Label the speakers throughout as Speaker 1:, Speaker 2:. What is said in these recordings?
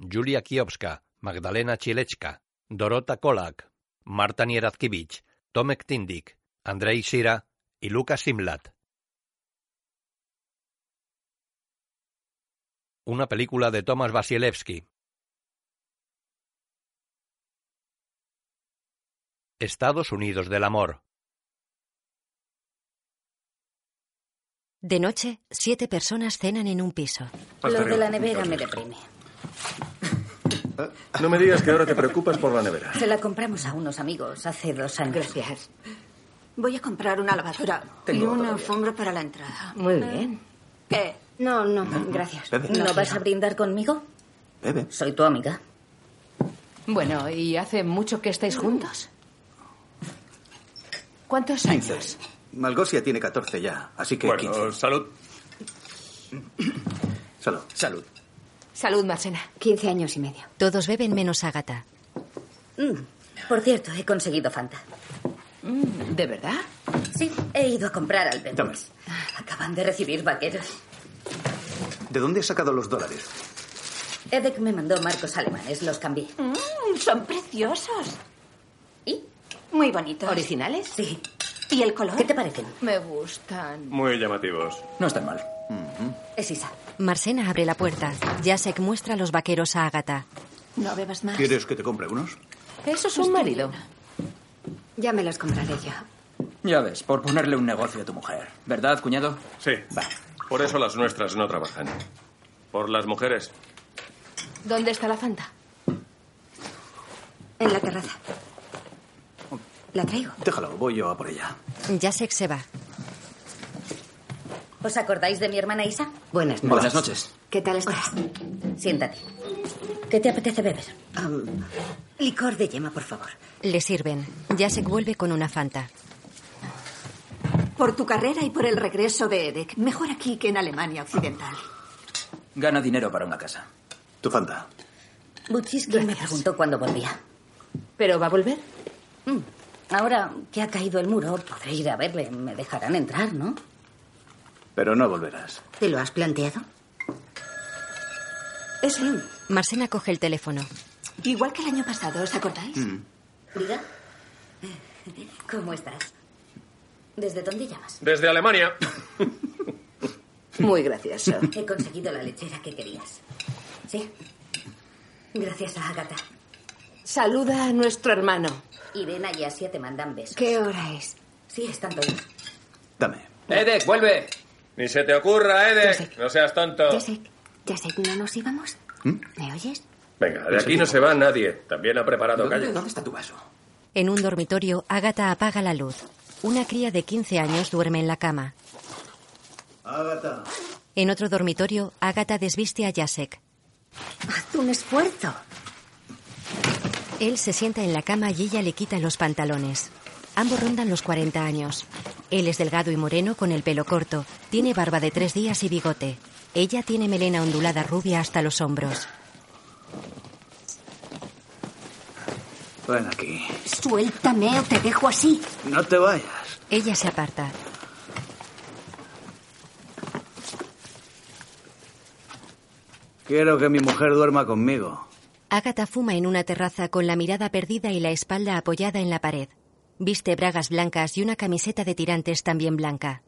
Speaker 1: Julia Kiowska, Magdalena Chilechka, Dorota Kolak, Marta Nieradkiewicz, Tomek Tindik, Andrei Shira y Lucas Simlat. Una película de Thomas Wasielewski. Estados Unidos del Amor.
Speaker 2: De noche, siete personas cenan en un piso.
Speaker 3: Lo de la nevera me deprime.
Speaker 4: No me digas que ahora te preocupas por la nevera.
Speaker 3: Se la compramos a unos amigos hace dos años.
Speaker 5: Gracias. Voy a comprar una lavadora y
Speaker 4: Tengo
Speaker 5: una
Speaker 4: todavía.
Speaker 5: alfombra para la entrada.
Speaker 3: Muy bien.
Speaker 5: ¿Qué?
Speaker 3: No, no, gracias.
Speaker 4: Bebe.
Speaker 3: ¿No vas a brindar conmigo?
Speaker 4: Bebe.
Speaker 3: Soy tu amiga.
Speaker 6: Bueno, ¿y hace mucho que estáis juntos? ¿Cuántos años?
Speaker 7: Malgosia tiene 14 ya, así que
Speaker 4: Bueno,
Speaker 7: 15.
Speaker 4: salud.
Speaker 7: Salud.
Speaker 8: Salud.
Speaker 6: Salud, Marcena.
Speaker 5: 15 años y medio.
Speaker 2: Todos beben menos Agatha.
Speaker 3: Mm, Por cierto, he conseguido Fanta.
Speaker 6: Mm, ¿De verdad?
Speaker 3: Sí, he ido a comprar al. Benus. Acaban de recibir vaqueros.
Speaker 7: ¿De dónde has sacado los dólares?
Speaker 3: Edek me mandó marcos alemanes, los cambié.
Speaker 5: Mm, son preciosos.
Speaker 3: ¿Y?
Speaker 5: Muy bonitos.
Speaker 6: ¿Originales?
Speaker 3: Sí.
Speaker 5: ¿Y el color?
Speaker 3: ¿Qué te parecen?
Speaker 6: Me gustan.
Speaker 4: Muy llamativos.
Speaker 8: No están mal.
Speaker 3: Es Isa.
Speaker 2: Marsena abre la puerta. Jacek muestra los vaqueros a Agatha.
Speaker 5: No bebas más.
Speaker 7: ¿Quieres que te compre unos?
Speaker 6: Eso es un marido.
Speaker 5: Ya me los compraré yo.
Speaker 8: Ya ves, por ponerle un negocio a tu mujer. ¿Verdad, cuñado?
Speaker 4: Sí. Por eso las nuestras no trabajan. Por las mujeres.
Speaker 6: ¿Dónde está la Fanta?
Speaker 5: En la terraza. ¿La traigo?
Speaker 7: Déjalo, voy yo a por ella.
Speaker 2: Jacek se va.
Speaker 3: ¿Os acordáis de mi hermana Isa? Buenas
Speaker 8: Buenas noches.
Speaker 5: ¿Qué tal estás?
Speaker 3: Siéntate. ¿Qué te apetece beber? licor de yema, por favor.
Speaker 2: Le sirven. Jacek vuelve con una Fanta.
Speaker 5: Por tu carrera y por el regreso de Edek. Mejor aquí que en Alemania Occidental.
Speaker 8: Gana dinero para una casa.
Speaker 7: Tu Fanta.
Speaker 3: Buchiski me preguntó cuándo volvía.
Speaker 6: ¿Pero va a volver?
Speaker 3: Mm, Ahora que ha caído el muro, podré ir a verle. Me dejarán entrar, ¿no?
Speaker 7: Pero no volverás.
Speaker 3: ¿Te lo has planteado?
Speaker 5: Es Lynn.
Speaker 2: Marsena coge el teléfono.
Speaker 5: Igual que el año pasado, ¿os acordáis?
Speaker 3: Diga. ¿Cómo estás? ¿Desde dónde llamas?
Speaker 4: Desde Alemania.
Speaker 6: Muy gracioso.
Speaker 3: He conseguido la lechera que querías. Sí. Gracias a Agatha.
Speaker 6: Saluda a nuestro hermano.
Speaker 3: Irena y Asia te mandan besos.
Speaker 5: ¿Qué hora es?
Speaker 3: Sí, están todos.
Speaker 7: Dame.
Speaker 8: Edek, vuelve.
Speaker 4: Ni se te ocurra, Edek. No seas tonto.
Speaker 5: Jacek, Jacek, ¿no nos íbamos? ¿Me oyes?
Speaker 4: Venga, de aquí no se va nadie. También ha preparado
Speaker 8: ¿Dónde,
Speaker 4: calle.
Speaker 8: dónde está tu vaso?
Speaker 2: En un dormitorio, Agatha apaga la luz. Una cría de 15 años duerme en la cama.
Speaker 7: Ágata.
Speaker 2: En otro dormitorio, Agatha desviste a Jacek.
Speaker 3: Haz un esfuerzo.
Speaker 2: Él se sienta en la cama y ella le quita los pantalones. Ambos rondan los 40 años. Él es delgado y moreno con el pelo corto. Tiene barba de tres días y bigote. Ella tiene melena ondulada rubia hasta los hombros.
Speaker 7: Ven aquí.
Speaker 5: Suéltame o te dejo así.
Speaker 7: No te vayas.
Speaker 2: Ella se aparta.
Speaker 7: Quiero que mi mujer duerma conmigo.
Speaker 2: Agatha fuma en una terraza con la mirada perdida y la espalda apoyada en la pared. Viste bragas blancas y una camiseta de tirantes también blanca.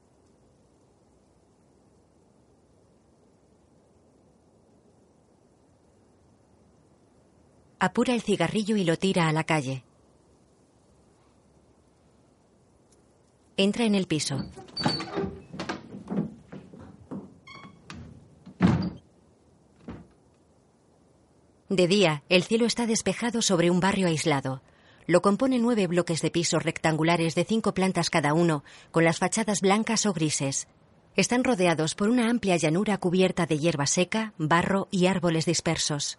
Speaker 2: Apura el cigarrillo y lo tira a la calle. Entra en el piso. De día, el cielo está despejado sobre un barrio aislado. Lo componen nueve bloques de pisos rectangulares de cinco plantas cada uno, con las fachadas blancas o grises. Están rodeados por una amplia llanura cubierta de hierba seca, barro y árboles dispersos.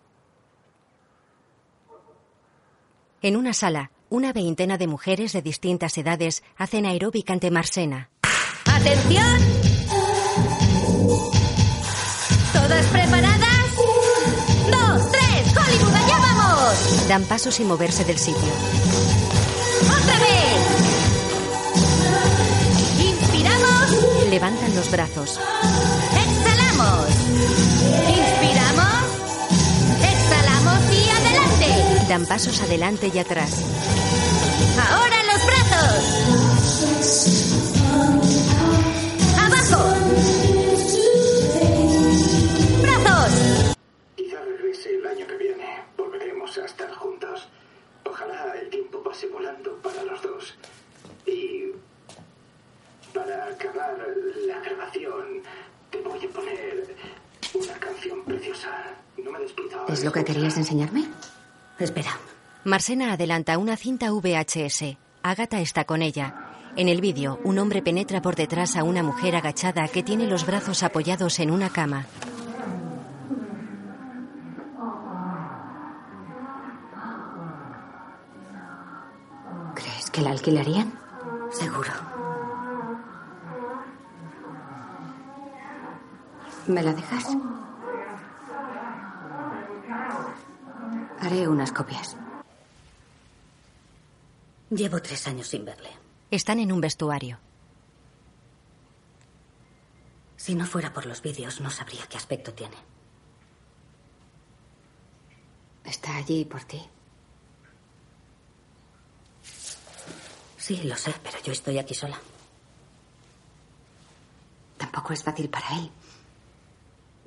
Speaker 2: En una sala, una veintena de mujeres de distintas edades hacen aeróbica ante Marsena.
Speaker 3: ¡Atención! ¿Todas preparadas?
Speaker 2: Dan pasos sin moverse del sitio.
Speaker 3: ¡Otra vez! Inspiramos,
Speaker 2: Levantan los brazos.
Speaker 3: exhalamos. Inspiramos, exhalamos.
Speaker 2: Dan pasos adelante y atrás.
Speaker 3: ¡Ahora
Speaker 9: pase volando para los dos. Y para acabar la grabación, te voy a poner una canción preciosa. No me despido.
Speaker 3: ¿Es lo que querías enseñarme? Espera.
Speaker 2: Marsena adelanta una cinta VHS. Agatha está con ella. En el vídeo, un hombre penetra por detrás a una mujer agachada que tiene los brazos apoyados en una cama.
Speaker 3: Que la alquilarían? Seguro. ¿Me la dejas? Haré unas copias. Llevo tres años sin verle.
Speaker 2: Están en un vestuario.
Speaker 3: Si no fuera por los vídeos, no sabría qué aspecto tiene. Está allí por ti. Sí, lo sé, pero yo estoy aquí sola. Tampoco es fácil para él.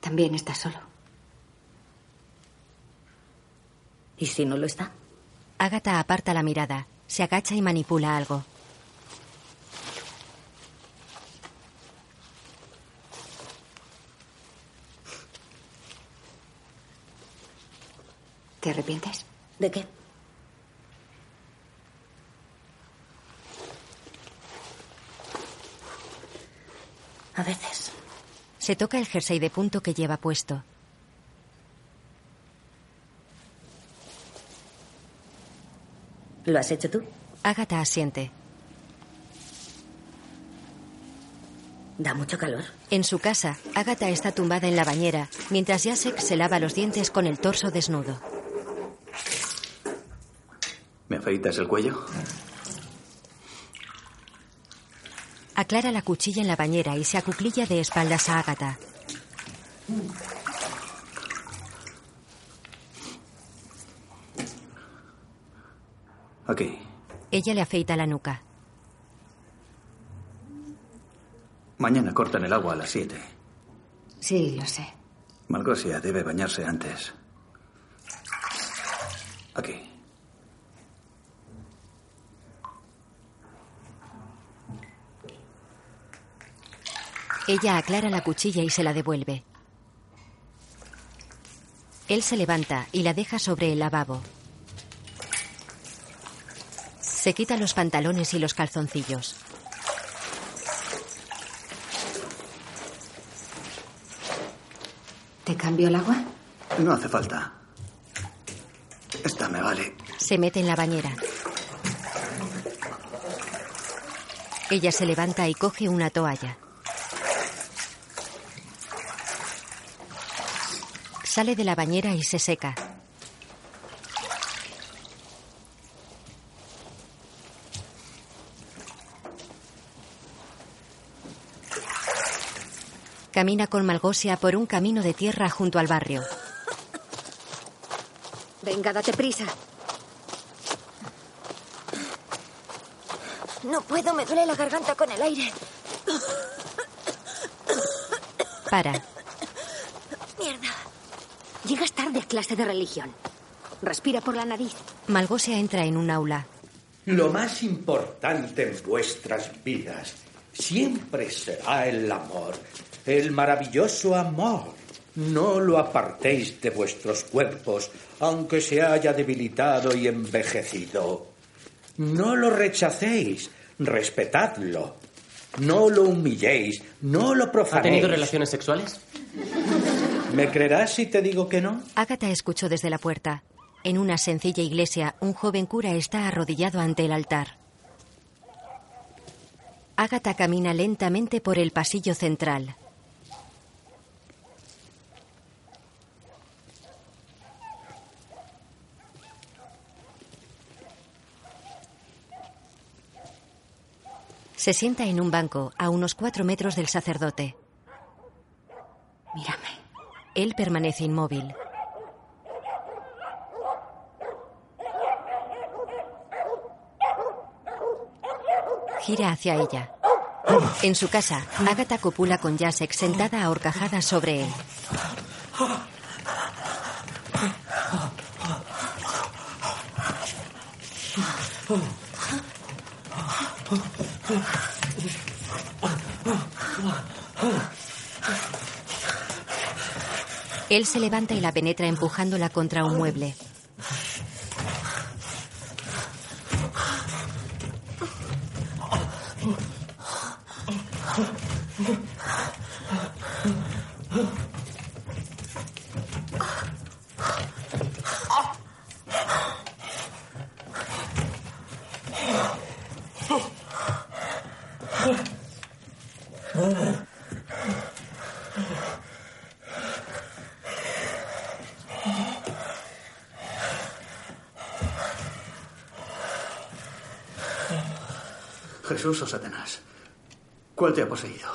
Speaker 3: También está solo. ¿Y si no lo está?
Speaker 2: Agatha aparta la mirada, se agacha y manipula algo.
Speaker 3: ¿Te arrepientes? ¿De qué? A veces.
Speaker 2: Se toca el jersey de punto que lleva puesto.
Speaker 3: ¿Lo has hecho tú?
Speaker 2: Agatha asiente.
Speaker 3: Da mucho calor.
Speaker 2: En su casa, Agatha está tumbada en la bañera, mientras Jacek se lava los dientes con el torso desnudo.
Speaker 7: ¿Me afeitas el cuello?
Speaker 2: Aclara la cuchilla en la bañera y se acuclilla de espaldas a Agatha.
Speaker 7: Aquí.
Speaker 2: Ella le afeita la nuca.
Speaker 7: Mañana cortan el agua a las 7.
Speaker 3: Sí, lo sé.
Speaker 7: Malgosia debe bañarse antes. Aquí.
Speaker 2: Ella aclara la cuchilla y se la devuelve. Él se levanta y la deja sobre el lavabo. Se quita los pantalones y los calzoncillos.
Speaker 3: ¿Te cambio el agua?
Speaker 7: No hace falta. Esta me vale.
Speaker 2: Se mete en la bañera. Ella se levanta y coge una toalla. Sale de la bañera y se seca. Camina con Malgosia por un camino de tierra junto al barrio.
Speaker 3: Venga, date prisa.
Speaker 10: No puedo, me duele la garganta con el aire.
Speaker 2: Para.
Speaker 10: Mierda.
Speaker 3: Llegas tarde a clase de religión. Respira por la nariz.
Speaker 2: Malgosia entra en un aula.
Speaker 11: Lo más importante en vuestras vidas siempre será el amor, el maravilloso amor. No lo apartéis de vuestros cuerpos, aunque se haya debilitado y envejecido. No lo rechacéis, respetadlo. No lo humilléis, no lo
Speaker 12: ¿Ha
Speaker 11: profanéis.
Speaker 12: tenido relaciones sexuales?
Speaker 11: ¿Me creerás si te digo que no?
Speaker 2: Agatha escuchó desde la puerta. En una sencilla iglesia, un joven cura está arrodillado ante el altar. Agatha camina lentamente por el pasillo central. Se sienta en un banco a unos cuatro metros del sacerdote.
Speaker 3: Mírame.
Speaker 2: Él permanece inmóvil. Gira hacia ella. En su casa, Agatha copula con Jacek sentada ahorcajada sobre él. Él se levanta y la penetra empujándola contra un mueble.
Speaker 7: Jesús o Satanás. ¿Cuál te ha poseído?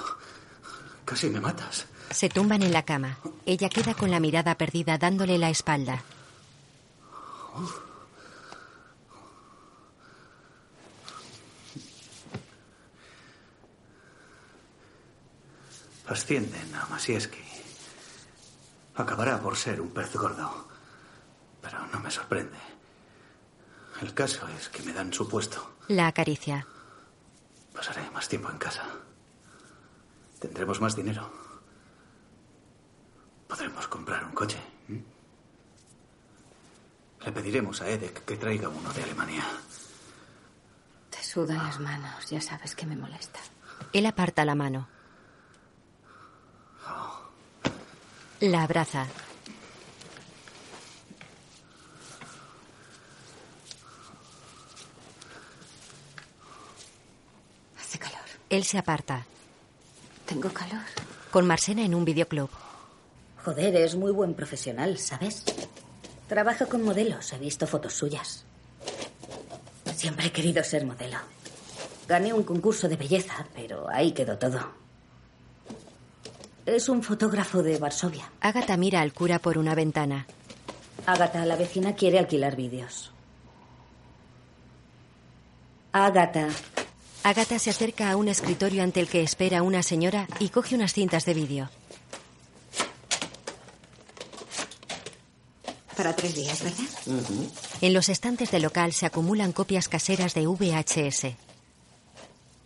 Speaker 7: Casi me matas.
Speaker 2: Se tumban en la cama. Ella queda con la mirada perdida dándole la espalda.
Speaker 7: Ascienden a Masieski. Acabará por ser un pez gordo. Pero no me sorprende. El caso es que me dan su puesto.
Speaker 2: La acaricia.
Speaker 7: Pasaré más tiempo en casa. Tendremos más dinero. Podremos comprar un coche. Le pediremos a Edek que traiga uno de Alemania.
Speaker 6: Te sudan las manos, ya sabes que me molesta.
Speaker 2: Él aparta la mano. La abraza.
Speaker 6: Hace calor.
Speaker 2: Él se aparta.
Speaker 6: Tengo calor.
Speaker 2: Con Marsena en un videoclub.
Speaker 3: Joder, es muy buen profesional, ¿sabes? Trabaja con modelos, he visto fotos suyas. Siempre he querido ser modelo. Gané un concurso de belleza, pero ahí quedó todo. Es un fotógrafo de Varsovia.
Speaker 2: Agatha mira al cura por una ventana.
Speaker 3: Agatha, la vecina quiere alquilar vídeos. Agatha.
Speaker 2: Agatha se acerca a un escritorio ante el que espera una señora y coge unas cintas de vídeo.
Speaker 5: Para tres días, ¿verdad?
Speaker 2: En los estantes del local se acumulan copias caseras de VHS.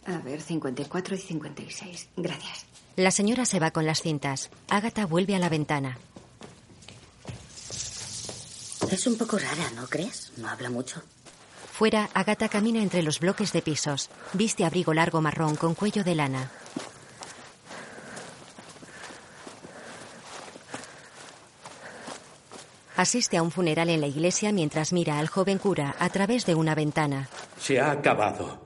Speaker 5: A ver, 54 y 56. Gracias.
Speaker 2: La señora se va con las cintas. Agatha vuelve a la ventana.
Speaker 3: Es un poco rara, ¿no crees? No habla mucho.
Speaker 2: Fuera, Agatha camina entre los bloques de pisos. Viste abrigo largo marrón con cuello de lana. Asiste a un funeral en la iglesia mientras mira al joven cura a través de una ventana.
Speaker 11: Se ha acabado.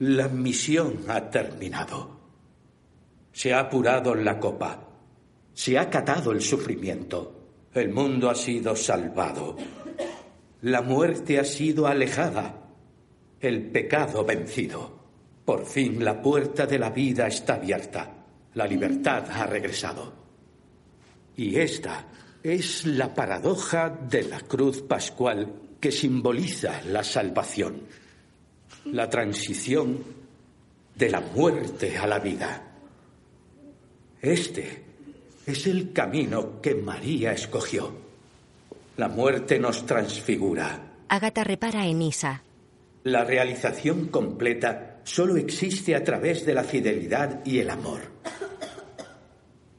Speaker 11: La misión ha terminado. Se ha apurado la copa. Se ha catado el sufrimiento. El mundo ha sido salvado. La muerte ha sido alejada. El pecado vencido. Por fin la puerta de la vida está abierta. La libertad ha regresado. Y esta es la paradoja de la cruz pascual que simboliza la salvación. La transición de la muerte a la vida. Este es el camino que María escogió. La muerte nos transfigura.
Speaker 2: Agatha repara en Isa.
Speaker 11: La realización completa solo existe a través de la fidelidad y el amor.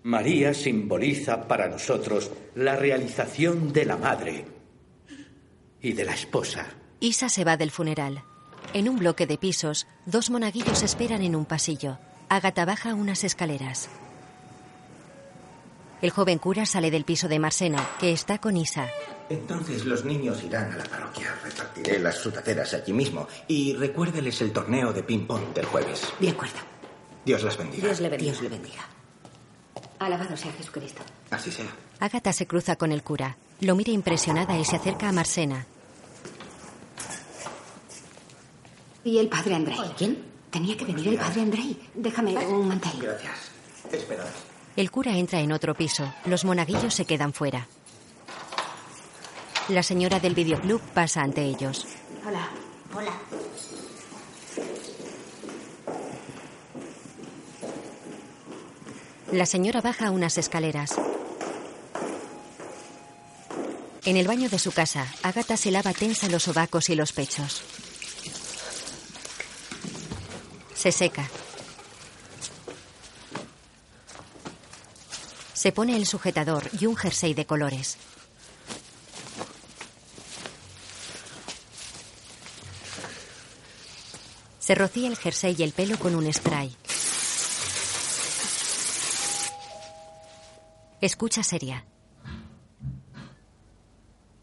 Speaker 11: María simboliza para nosotros la realización de la madre y de la esposa.
Speaker 2: Isa se va del funeral. En un bloque de pisos, dos monaguillos esperan en un pasillo. Agatha baja unas escaleras. El joven cura sale del piso de Marsena, que está con Isa.
Speaker 12: Entonces los niños irán a la parroquia. Repartiré las frutateras allí mismo. Y recuérdeles el torneo de ping-pong del jueves.
Speaker 5: De acuerdo.
Speaker 12: Dios las bendiga.
Speaker 3: Dios le bendiga.
Speaker 5: Dios le bendiga. Alabado sea Jesucristo.
Speaker 12: Así sea.
Speaker 2: Agatha se cruza con el cura. Lo mira impresionada y se acerca a Marsena.
Speaker 5: ¿Y el padre Andrei?
Speaker 3: ¿Quién?
Speaker 5: Tenía que venir el padre Andrei. Déjame un mantel.
Speaker 12: Gracias. Esperad.
Speaker 2: El cura entra en otro piso. Los monaguillos se quedan fuera. La señora del videoclub pasa ante ellos.
Speaker 5: Hola.
Speaker 3: Hola.
Speaker 2: La señora baja unas escaleras. En el baño de su casa, Agatha se lava tensa los ovacos y los pechos. Se seca. Se pone el sujetador y un jersey de colores. Se rocía el jersey y el pelo con un spray. Escucha seria.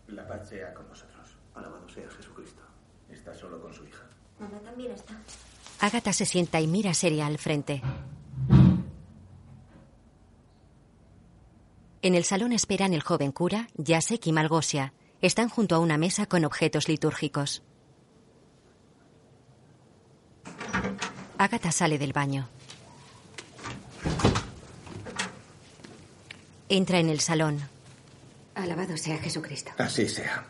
Speaker 12: La paz sea con vosotros. Alabado sea Jesucristo. Está solo con su hija.
Speaker 10: Mamá también está.
Speaker 2: Agatha se sienta y mira seria al frente. En el salón esperan el joven cura, Jacek y Malgosia. Están junto a una mesa con objetos litúrgicos. Agatha sale del baño. Entra en el salón.
Speaker 5: Alabado sea Jesucristo.
Speaker 12: Así sea.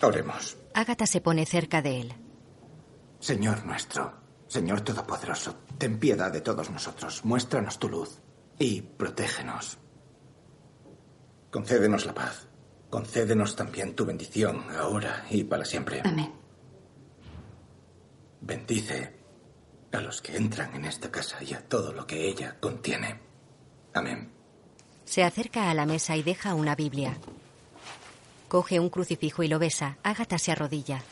Speaker 12: Oremos.
Speaker 2: Agatha se pone cerca de él.
Speaker 12: Señor nuestro, Señor Todopoderoso, ten piedad de todos nosotros. Muéstranos tu luz y protégenos. Concédenos la paz. Concédenos también tu bendición, ahora y para siempre.
Speaker 5: Amén.
Speaker 12: Bendice a los que entran en esta casa y a todo lo que ella contiene. Amén.
Speaker 2: Se acerca a la mesa y deja una Biblia. Coge un crucifijo y lo besa. Agatha se arrodilla.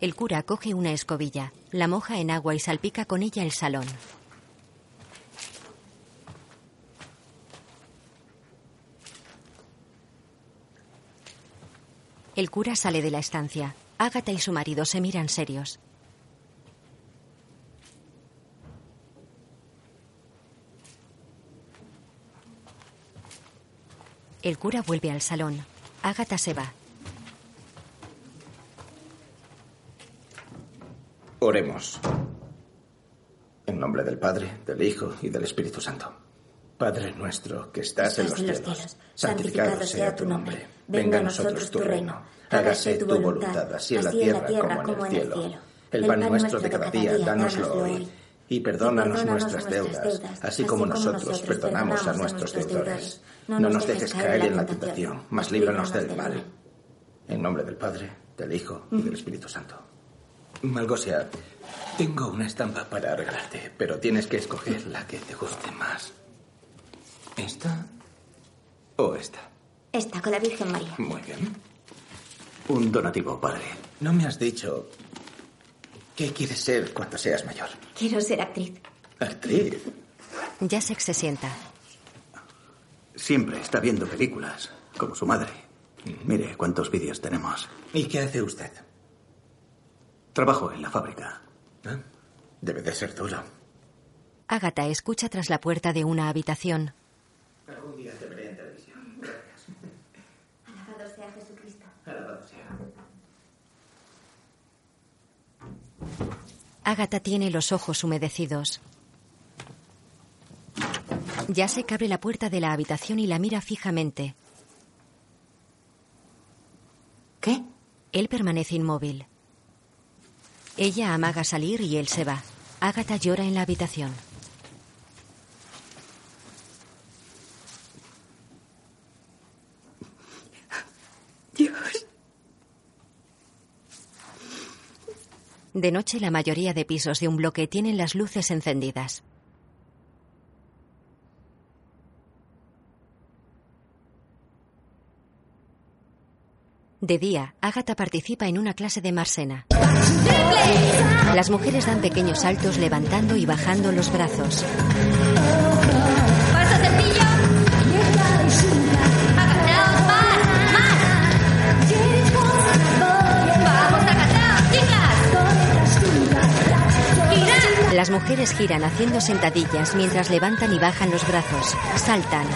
Speaker 2: El cura coge una escobilla, la moja en agua y salpica con ella el salón. El cura sale de la estancia. Agatha y su marido se miran serios. El cura vuelve al salón. Agatha se va.
Speaker 12: Oremos. En nombre del Padre, del Hijo y del Espíritu Santo. Padre nuestro que estás, en los cielos, santificado sea tu nombre. Venga a nosotros tu reino. Hágase tu voluntad, así en la tierra como en el cielo. El pan nuestro de cada día, dánoslo hoy. Y perdónanos nuestras deudas, así como nosotros perdonamos a nuestros deudores. No nos dejes caer en la tentación, mas líbranos del mal. En nombre del Padre, del Hijo y del Espíritu Santo. Malgosia, tengo una estampa para regalarte, pero tienes que escoger la que te guste más. ¿Esta o esta?
Speaker 10: Está con la Virgen María.
Speaker 12: Muy bien. Un donativo, padre. No me has dicho qué quieres ser cuando seas mayor.
Speaker 10: Quiero ser actriz.
Speaker 12: Actriz.
Speaker 2: Jacek se sienta.
Speaker 7: Siempre está viendo películas, como su madre. Mire cuántos vídeos tenemos.
Speaker 12: ¿Y qué hace usted?
Speaker 7: Trabajo en la fábrica.
Speaker 12: ¿Eh? Debe de ser duro.
Speaker 2: Agatha escucha tras la puerta de una habitación.
Speaker 12: Algún día te veré en televisión. Gracias.
Speaker 10: Alabado sea Jesucristo.
Speaker 12: Alabado sea.
Speaker 2: Agatha tiene los ojos humedecidos. Jacek abre la puerta de la habitación y la mira fijamente.
Speaker 5: ¿Qué?
Speaker 2: Él permanece inmóvil. Ella amaga salir y él se va. Agatha llora en la habitación. De noche la mayoría de pisos de un bloque tienen las luces encendidas. De día, Agatha participa en una clase de Marsena. Las mujeres dan pequeños saltos levantando y bajando los brazos. Las mujeres giran haciendo sentadillas mientras levantan y bajan los brazos. Saltan.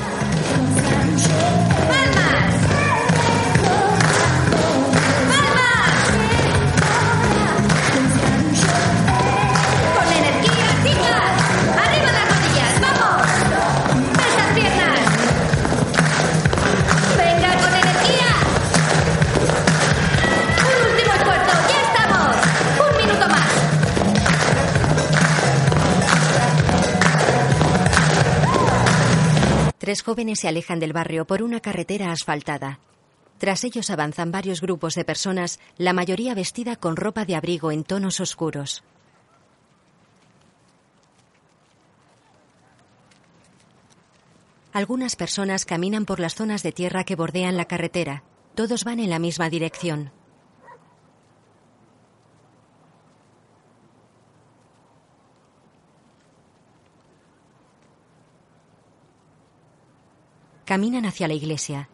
Speaker 2: Tres jóvenes se alejan del barrio por una carretera asfaltada. Tras ellos avanzan varios grupos de personas, la mayoría vestida con ropa de abrigo en tonos oscuros. Algunas personas caminan por las zonas de tierra que bordean la carretera. Todos van en la misma dirección. Caminan hacia la iglesia.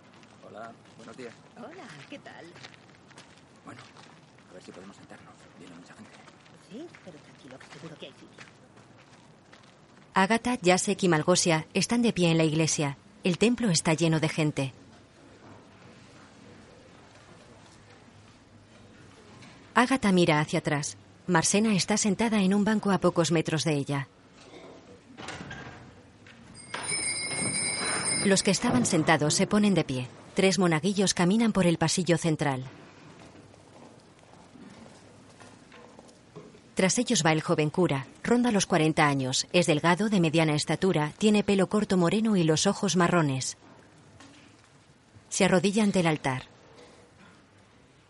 Speaker 8: Hola, buenos días.
Speaker 10: Hola, ¿qué tal?
Speaker 8: Bueno, a ver si podemos sentarnos. Viene mucha gente.
Speaker 10: Sí, pero tranquilo, que seguro que hay sitio.
Speaker 2: Agatha, Jacek y Malgosia están de pie en la iglesia. El templo está lleno de gente. Agatha mira hacia atrás. Marsena está sentada en un banco a pocos metros de ella. Los que estaban sentados se ponen de pie. Tres monaguillos caminan por el pasillo central. Tras ellos va el joven cura. Ronda los 40 años. Es delgado, de mediana estatura, tiene pelo corto moreno y los ojos marrones. Se arrodilla ante el altar.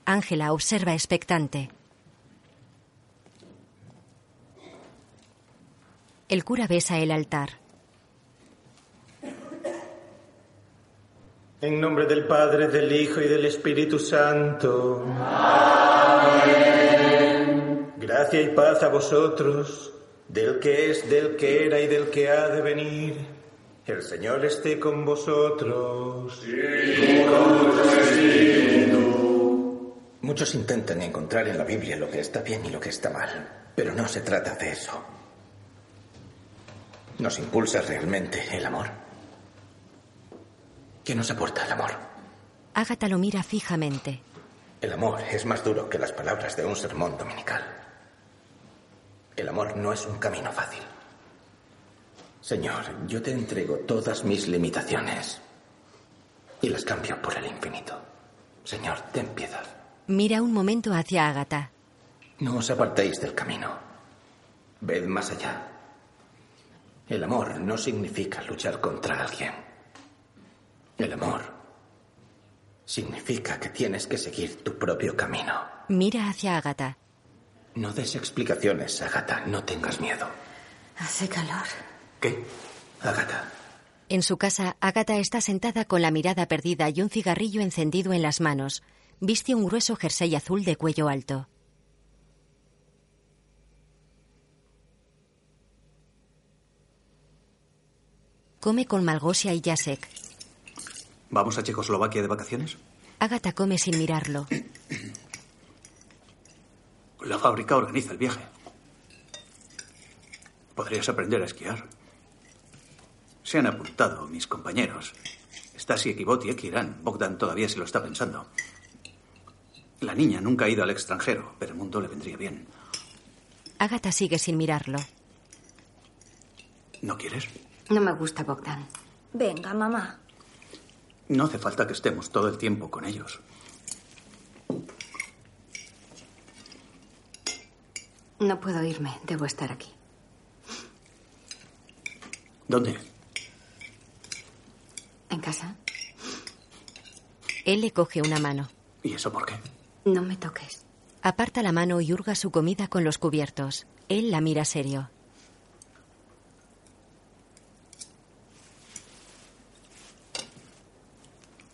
Speaker 2: Ángela observa expectante. El cura besa el altar.
Speaker 13: En nombre del Padre, del Hijo y del Espíritu Santo. Gracia y paz a vosotros, del que es, del que era y del que ha de venir. El Señor esté con vosotros.
Speaker 12: Muchos intentan encontrar en la Biblia lo que está bien y lo que está mal, pero no se trata de eso. ¿Nos impulsa realmente el amor? ¿Qué nos aporta el amor?
Speaker 2: Ágata lo mira fijamente.
Speaker 12: El amor es más duro que las palabras de un sermón dominical. El amor no es un camino fácil. Señor, yo te entrego todas mis limitaciones y las cambio por el infinito. Señor, ten piedad.
Speaker 2: Mira un momento hacia Ágata.
Speaker 12: No os apartéis del camino. Ved más allá. El amor no significa luchar contra alguien. El amor significa que tienes que seguir tu propio camino.
Speaker 2: Mira hacia Ágata.
Speaker 12: No des explicaciones, Agatha. No tengas miedo.
Speaker 5: Hace calor.
Speaker 12: ¿Qué? Agatha.
Speaker 2: En su casa, Ágata está sentada con la mirada perdida y un cigarrillo encendido en las manos. Viste un grueso jersey azul de cuello alto. Come con Malgosia y Jacek.
Speaker 7: ¿Vamos a Checoslovaquia de vacaciones?
Speaker 2: Ágata come sin mirarlo.
Speaker 7: La fábrica organiza el viaje. Podrías aprender a esquiar. Se han apuntado mis compañeros. Stasi Ekiboti Ekirán. Bogdan todavía se lo está pensando. La niña nunca ha ido al extranjero, pero el mundo le vendría bien.
Speaker 2: Ágata sigue sin mirarlo.
Speaker 7: ¿No quieres?
Speaker 5: No me gusta Bogdan.
Speaker 3: Venga, mamá.
Speaker 7: No hace falta que estemos todo el tiempo con ellos.
Speaker 5: No puedo irme. Debo estar aquí.
Speaker 7: ¿Dónde?
Speaker 5: ¿En casa?
Speaker 2: Él le coge una mano.
Speaker 7: ¿Y eso por qué?
Speaker 5: No me toques.
Speaker 2: Aparta la mano y hurga su comida con los cubiertos. Él la mira serio.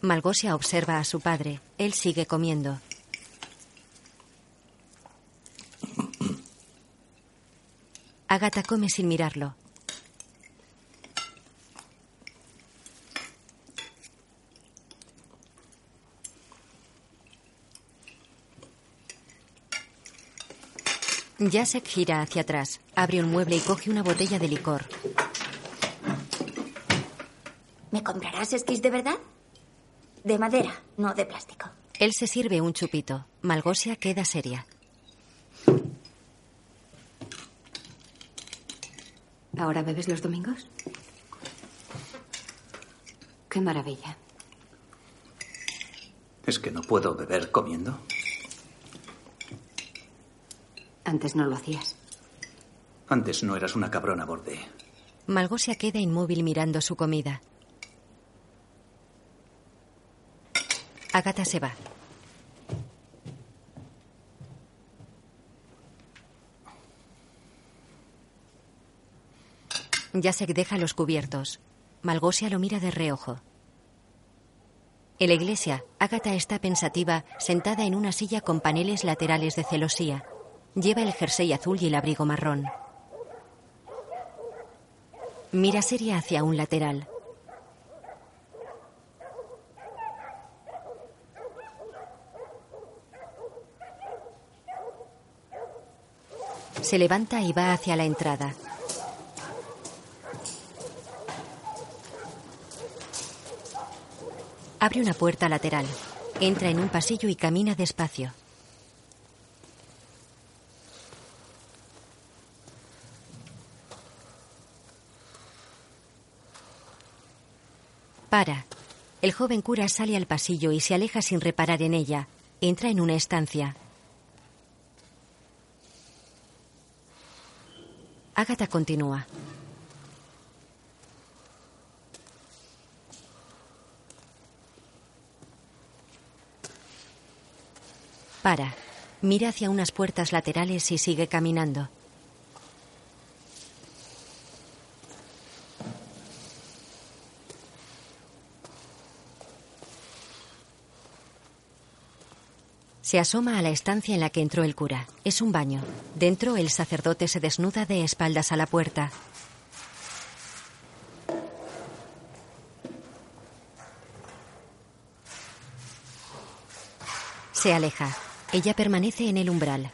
Speaker 2: Malgosia observa a su padre. Él sigue comiendo. Agatha come sin mirarlo. Jacek gira hacia atrás, abre un mueble y coge una botella de licor.
Speaker 3: ¿Me comprarás esquís de verdad? De madera, no de plástico.
Speaker 2: Él se sirve un chupito. Malgosia queda seria.
Speaker 5: ¿Ahora bebes los domingos? Qué maravilla.
Speaker 7: ¿Es que no puedo beber comiendo?
Speaker 5: Antes no lo hacías.
Speaker 7: Antes no eras una cabrona borde.
Speaker 2: Malgosia queda inmóvil mirando su comida. Agatha se va. Jacek deja los cubiertos. Malgosia lo mira de reojo. En la iglesia, Agatha está pensativa, sentada en una silla con paneles laterales de celosía. Lleva el jersey azul y el abrigo marrón. Mira seria hacia un lateral. Se levanta y va hacia la entrada. Abre una puerta lateral. Entra en un pasillo y camina despacio. Para. El joven cura sale al pasillo y se aleja sin reparar en ella. Entra en una estancia. Agatha continúa. Para. Mira hacia unas puertas laterales y sigue caminando. Se asoma a la estancia en la que entró el cura. Es un baño. Dentro el sacerdote se desnuda de espaldas a la puerta. Se aleja. Ella permanece en el umbral.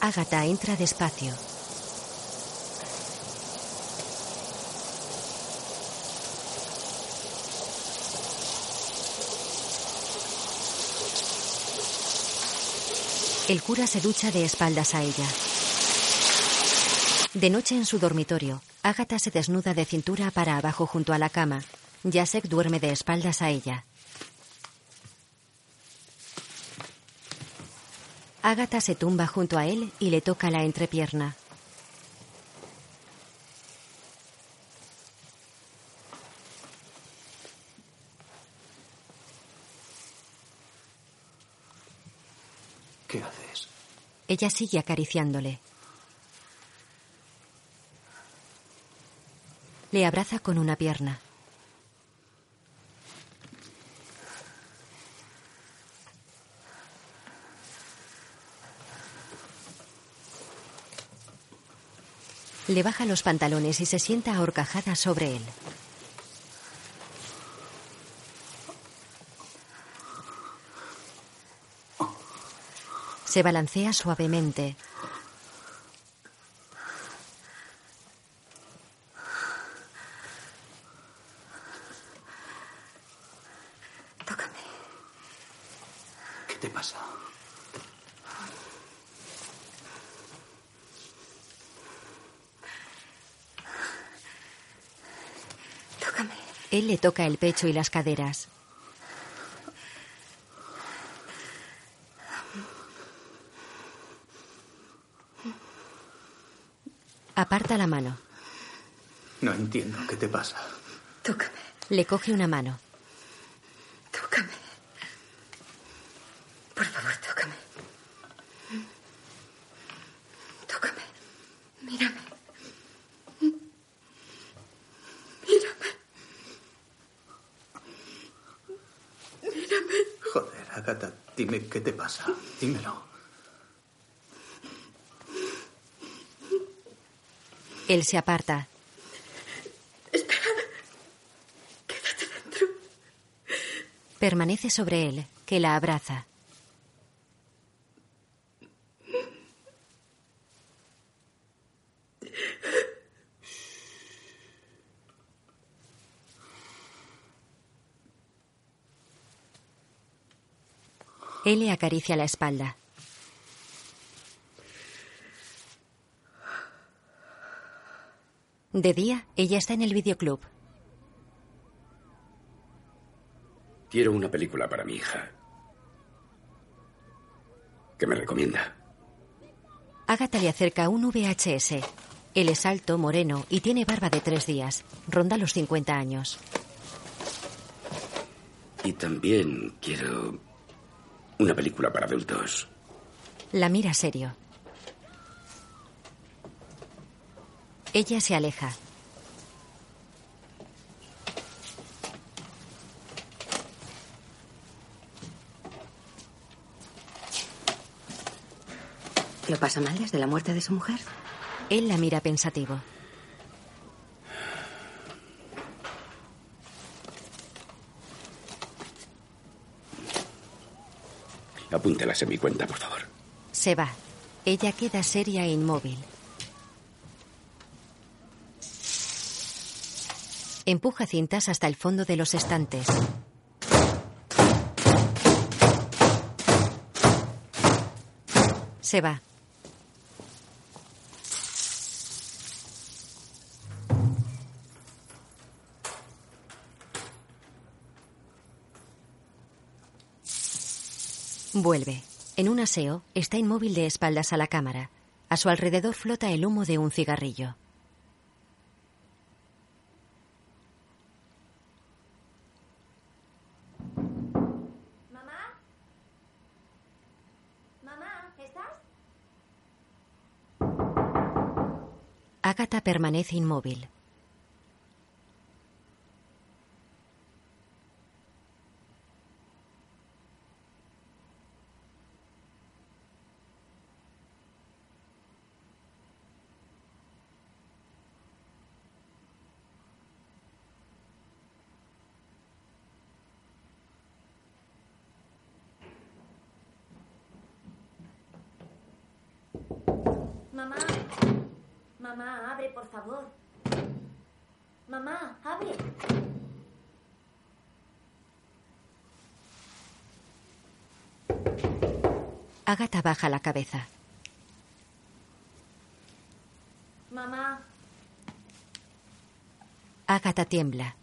Speaker 2: Agatha entra despacio. El cura se ducha de espaldas a ella. De noche en su dormitorio, Agatha se desnuda de cintura para abajo junto a la cama. Jacek duerme de espaldas a ella. Agatha se tumba junto a él y le toca la entrepierna.
Speaker 7: ¿Qué haces?
Speaker 2: Ella sigue acariciándole. Le abraza con una pierna. Le baja los pantalones y se sienta ahorcajada sobre él. Se balancea suavemente.
Speaker 7: ¿Qué te pasa?
Speaker 2: Él le toca el pecho y las caderas. La mano.
Speaker 7: No entiendo qué te pasa.
Speaker 5: Tócame,
Speaker 2: Le coge una mano.
Speaker 5: tócame. Por favor, tócame. Tócame. Mírame. Mírame. Mírame.
Speaker 7: Joder, Agatha, dime qué te pasa. Dímelo.
Speaker 2: Él se aparta. Permanece sobre él, que la abraza. Él le acaricia la espalda. De día, ella está en el videoclub.
Speaker 14: Quiero una película para mi hija. ¿Qué me recomienda?
Speaker 2: Agatha le acerca un VHS. Él es alto, moreno y tiene barba de tres días. Ronda los 50 años.
Speaker 14: Y también quiero una película para adultos.
Speaker 2: La mira serio. Ella se aleja.
Speaker 5: ¿Lo pasa mal desde la muerte de su mujer?
Speaker 2: Él la mira pensativo.
Speaker 14: Apúntelas en mi cuenta, por favor.
Speaker 2: Se va. Ella queda seria e inmóvil. Empuja cintas hasta el fondo de los estantes. Se va. Vuelve. En un aseo, está inmóvil de espaldas a la cámara. A su alrededor flota el humo de un cigarrillo.
Speaker 15: ¿Mamá? ¿Mamá? ¿Estás?
Speaker 2: Agatha permanece inmóvil.
Speaker 15: Mamá. Mamá, abre, por favor. Mamá, abre.
Speaker 2: Agatha baja la cabeza.
Speaker 15: Mamá.
Speaker 2: Agatha tiembla.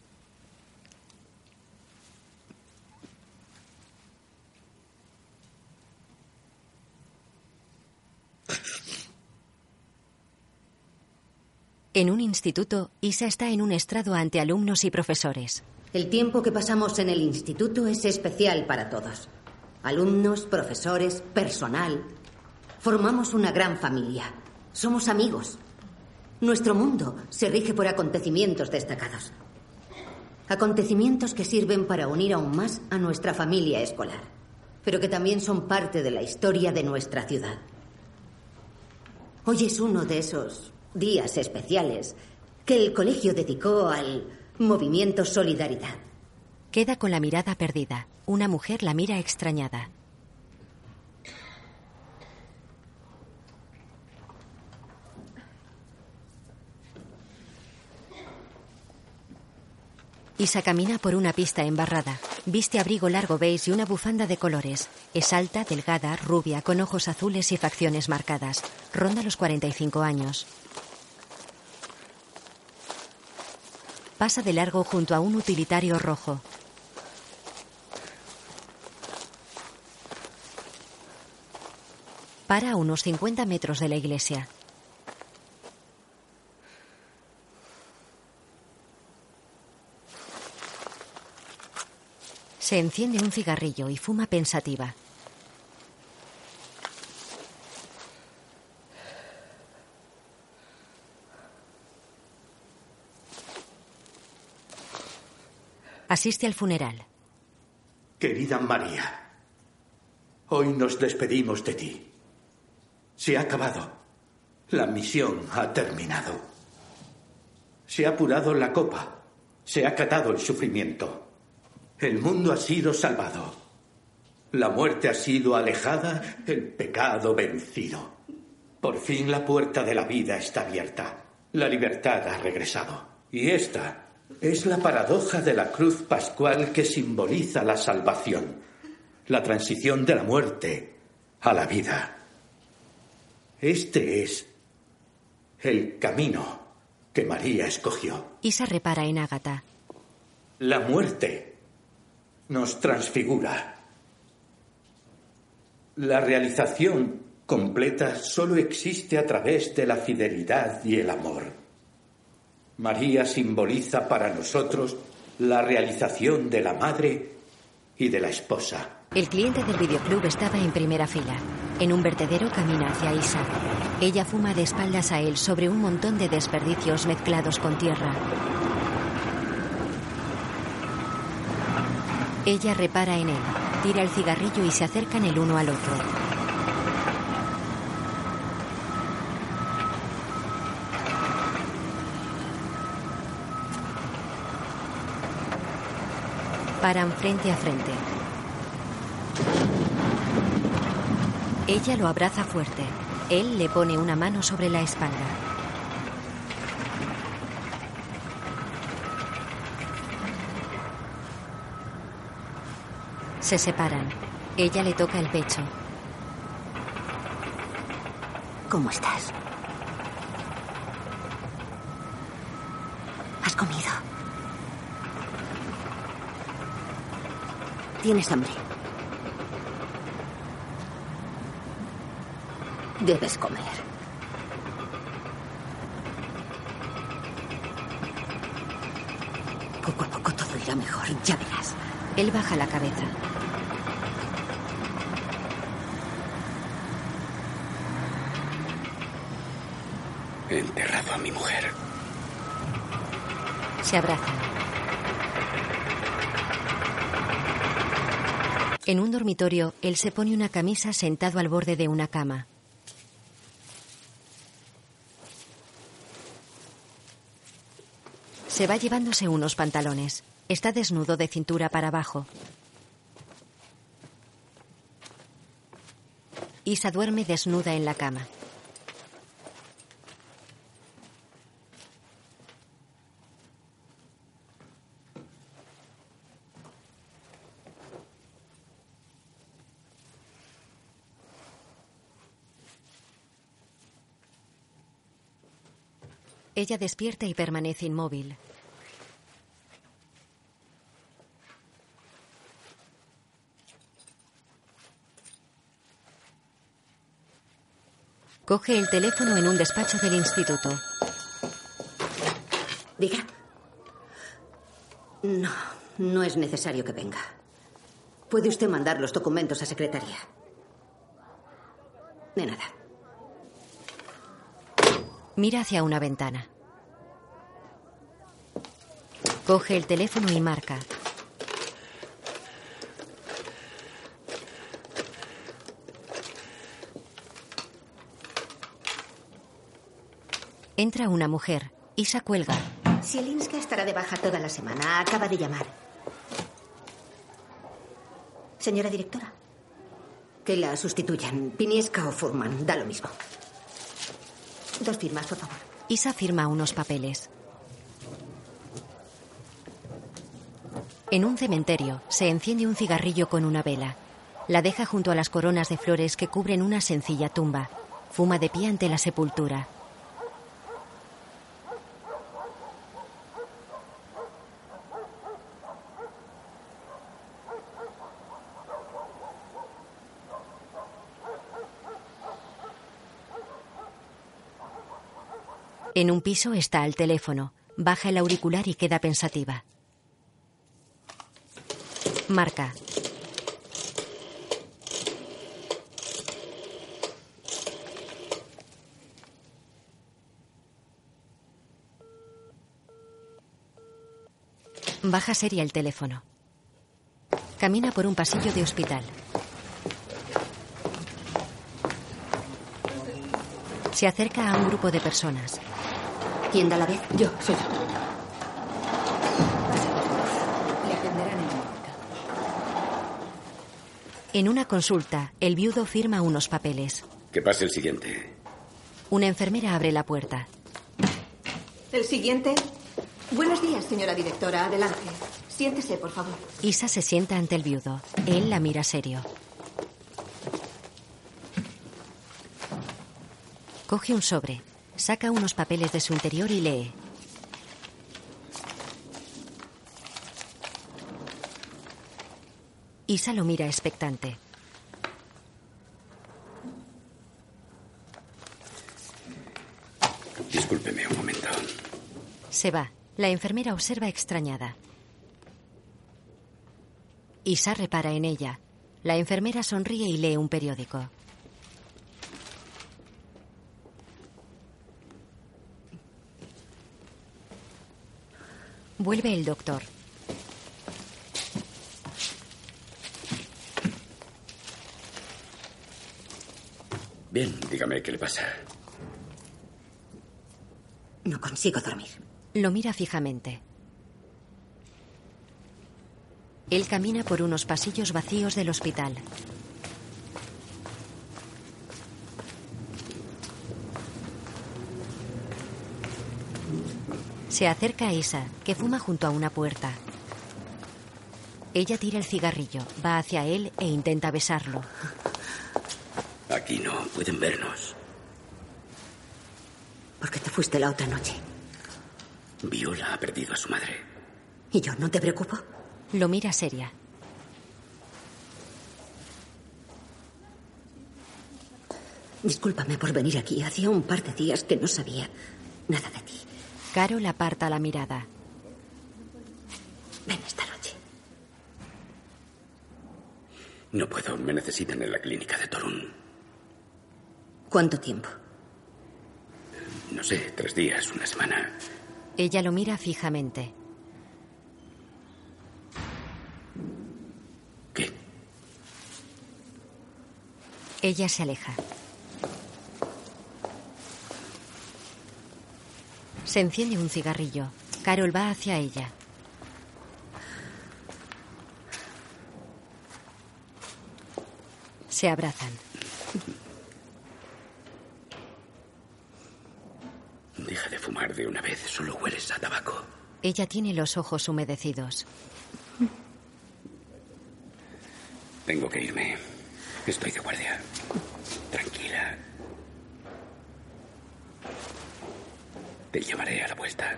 Speaker 2: En un instituto, Isa está en un estrado ante alumnos y profesores.
Speaker 3: El tiempo que pasamos en el instituto es especial para todos. Alumnos, profesores, personal. Formamos una gran familia. Somos amigos. Nuestro mundo se rige por acontecimientos destacados. Acontecimientos que sirven para unir aún más a nuestra familia escolar, pero que también son parte de la historia de nuestra ciudad. Hoy es uno de esos días especiales que el colegio dedicó al movimiento Solidaridad.
Speaker 2: Queda con la mirada perdida. Una mujer la mira extrañada. Isa camina por una pista embarrada. Viste abrigo largo beige y una bufanda de colores. Es alta, delgada, rubia, con ojos azules y facciones marcadas. Ronda los 45 años. Pasa de largo junto a un utilitario rojo. Para unos 50 metros de la iglesia. Se enciende un cigarrillo y fuma pensativa. Asiste al funeral.
Speaker 11: Querida María, hoy nos despedimos de ti. Se ha acabado. La misión ha terminado. Se ha apurado la copa. Se ha catado el sufrimiento. El mundo ha sido salvado. La muerte ha sido alejada, el pecado vencido. Por fin la puerta de la vida está abierta. La libertad ha regresado. Y esta es la paradoja de la cruz pascual que simboliza la salvación, la transición de la muerte a la vida. Este es el camino que María escogió.
Speaker 2: Isa repara en Ágata.
Speaker 11: La muerte nos transfigura. La realización completa solo existe a través de la fidelidad y el amor. María simboliza para nosotros la realización de la madre y de la esposa.
Speaker 2: El cliente del videoclub estaba en primera fila. En un vertedero camina hacia Isa. Ella fuma de espaldas a él sobre un montón de desperdicios mezclados con tierra. Ella repara en él, tira el cigarrillo y se acercan el uno al otro. Paran frente a frente. Ella lo abraza fuerte. Él le pone una mano sobre la espalda. Se separan. Ella le toca el pecho.
Speaker 3: ¿Cómo estás? ¿Has comido? ¿Tienes hambre? Debes comer. Poco a poco todo irá mejor, ya verás.
Speaker 2: Él baja la cabeza.
Speaker 14: He enterrado a mi mujer.
Speaker 2: Se abrazan. En un dormitorio, él se pone una camisa sentado al borde de una cama. Se va llevándose unos pantalones. Está desnudo de cintura para abajo. Isa duerme desnuda en la cama. Ella despierta y permanece inmóvil. Coge el teléfono en un despacho del instituto.
Speaker 3: Diga. No, no es necesario que venga. Puede usted mandar los documentos a secretaría. De nada.
Speaker 2: Mira hacia una ventana. Coge el teléfono y marca. Entra una mujer. Isa cuelga.
Speaker 3: Sielinska estará de baja toda la semana. Acaba de llamar. Señora directora. Que la sustituyan. Pinieska o Furman. Da lo mismo. Dos firmas, por favor.
Speaker 2: Isa firma unos papeles. En un cementerio se enciende un cigarrillo con una vela. La deja junto a las coronas de flores que cubren una sencilla tumba. Fuma de pie ante la sepultura. En un piso está al teléfono. Baja el auricular y queda pensativa. Marca. Baja seria el teléfono. Camina por un pasillo de hospital. Se acerca a un grupo de personas.
Speaker 3: ¿Quién da la vez?
Speaker 6: Yo, soy yo.
Speaker 2: Le atenderán en En una consulta, el viudo firma unos papeles.
Speaker 14: Que pase el siguiente.
Speaker 2: Una enfermera abre la puerta.
Speaker 10: El siguiente. Buenos días, señora directora. Adelante. Siéntese, por favor.
Speaker 2: Isa se sienta ante el viudo. Él la mira serio. Coge un sobre. Saca unos papeles de su interior y lee. Isa lo mira expectante.
Speaker 14: Discúlpeme un momento.
Speaker 2: Se va. La enfermera observa extrañada. Isa repara en ella. La enfermera sonríe y lee un periódico. Vuelve el doctor.
Speaker 14: Bien, dígame qué le pasa.
Speaker 16: No consigo dormir.
Speaker 2: Lo mira fijamente. Él camina por unos pasillos vacíos del hospital. Se acerca a Isa, que fuma junto a una puerta. Ella tira el cigarrillo, va hacia él e intenta besarlo.
Speaker 14: Aquí no pueden vernos.
Speaker 16: ¿Por qué te fuiste la otra noche?
Speaker 14: Viola ha perdido a su madre.
Speaker 16: ¿Y yo no te preocupo?
Speaker 2: Lo mira seria.
Speaker 16: Discúlpame por venir aquí. Hacía un par de días que no sabía nada de ti.
Speaker 2: Carol aparta la mirada.
Speaker 16: Ven esta noche.
Speaker 14: No puedo, me necesitan en la clínica de Torun.
Speaker 16: ¿Cuánto tiempo?
Speaker 14: No sé, tres días, una semana.
Speaker 2: Ella lo mira fijamente.
Speaker 14: ¿Qué?
Speaker 2: Ella se aleja. Se enciende un cigarrillo. Carol va hacia ella. Se abrazan.
Speaker 14: Deja de fumar de una vez, solo hueles a tabaco.
Speaker 2: Ella tiene los ojos humedecidos.
Speaker 14: Tengo que irme. Estoy de guardia. Tranquila. Te llevaré a la vuelta.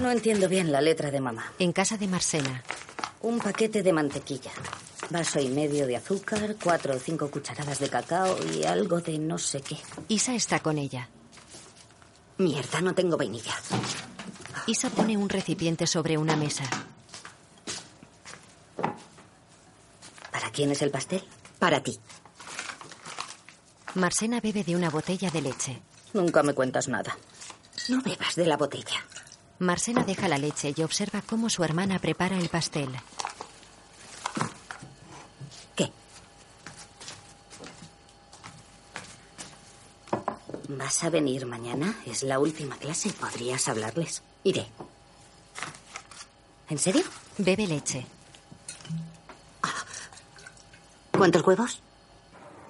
Speaker 3: No entiendo bien la letra de mamá.
Speaker 2: En casa de Marcena.
Speaker 3: Un paquete de mantequilla. Vaso y medio de azúcar, cuatro o cinco cucharadas de cacao y algo de no sé qué.
Speaker 2: Isa está con ella.
Speaker 16: Mierda, no tengo vainilla.
Speaker 2: Isa pone un recipiente sobre una mesa.
Speaker 3: ¿Para quién es el pastel?
Speaker 16: Para ti.
Speaker 2: Marcena bebe de una botella de leche.
Speaker 3: Nunca me cuentas nada.
Speaker 16: No bebas de la botella.
Speaker 2: Marcena deja la leche y observa cómo su hermana prepara el pastel.
Speaker 16: ¿Qué?
Speaker 3: ¿Vas a venir mañana? Es la última clase. ¿Podrías hablarles?
Speaker 16: Iré.
Speaker 3: ¿En serio?
Speaker 2: Bebe leche.
Speaker 16: ¿Cuántos huevos?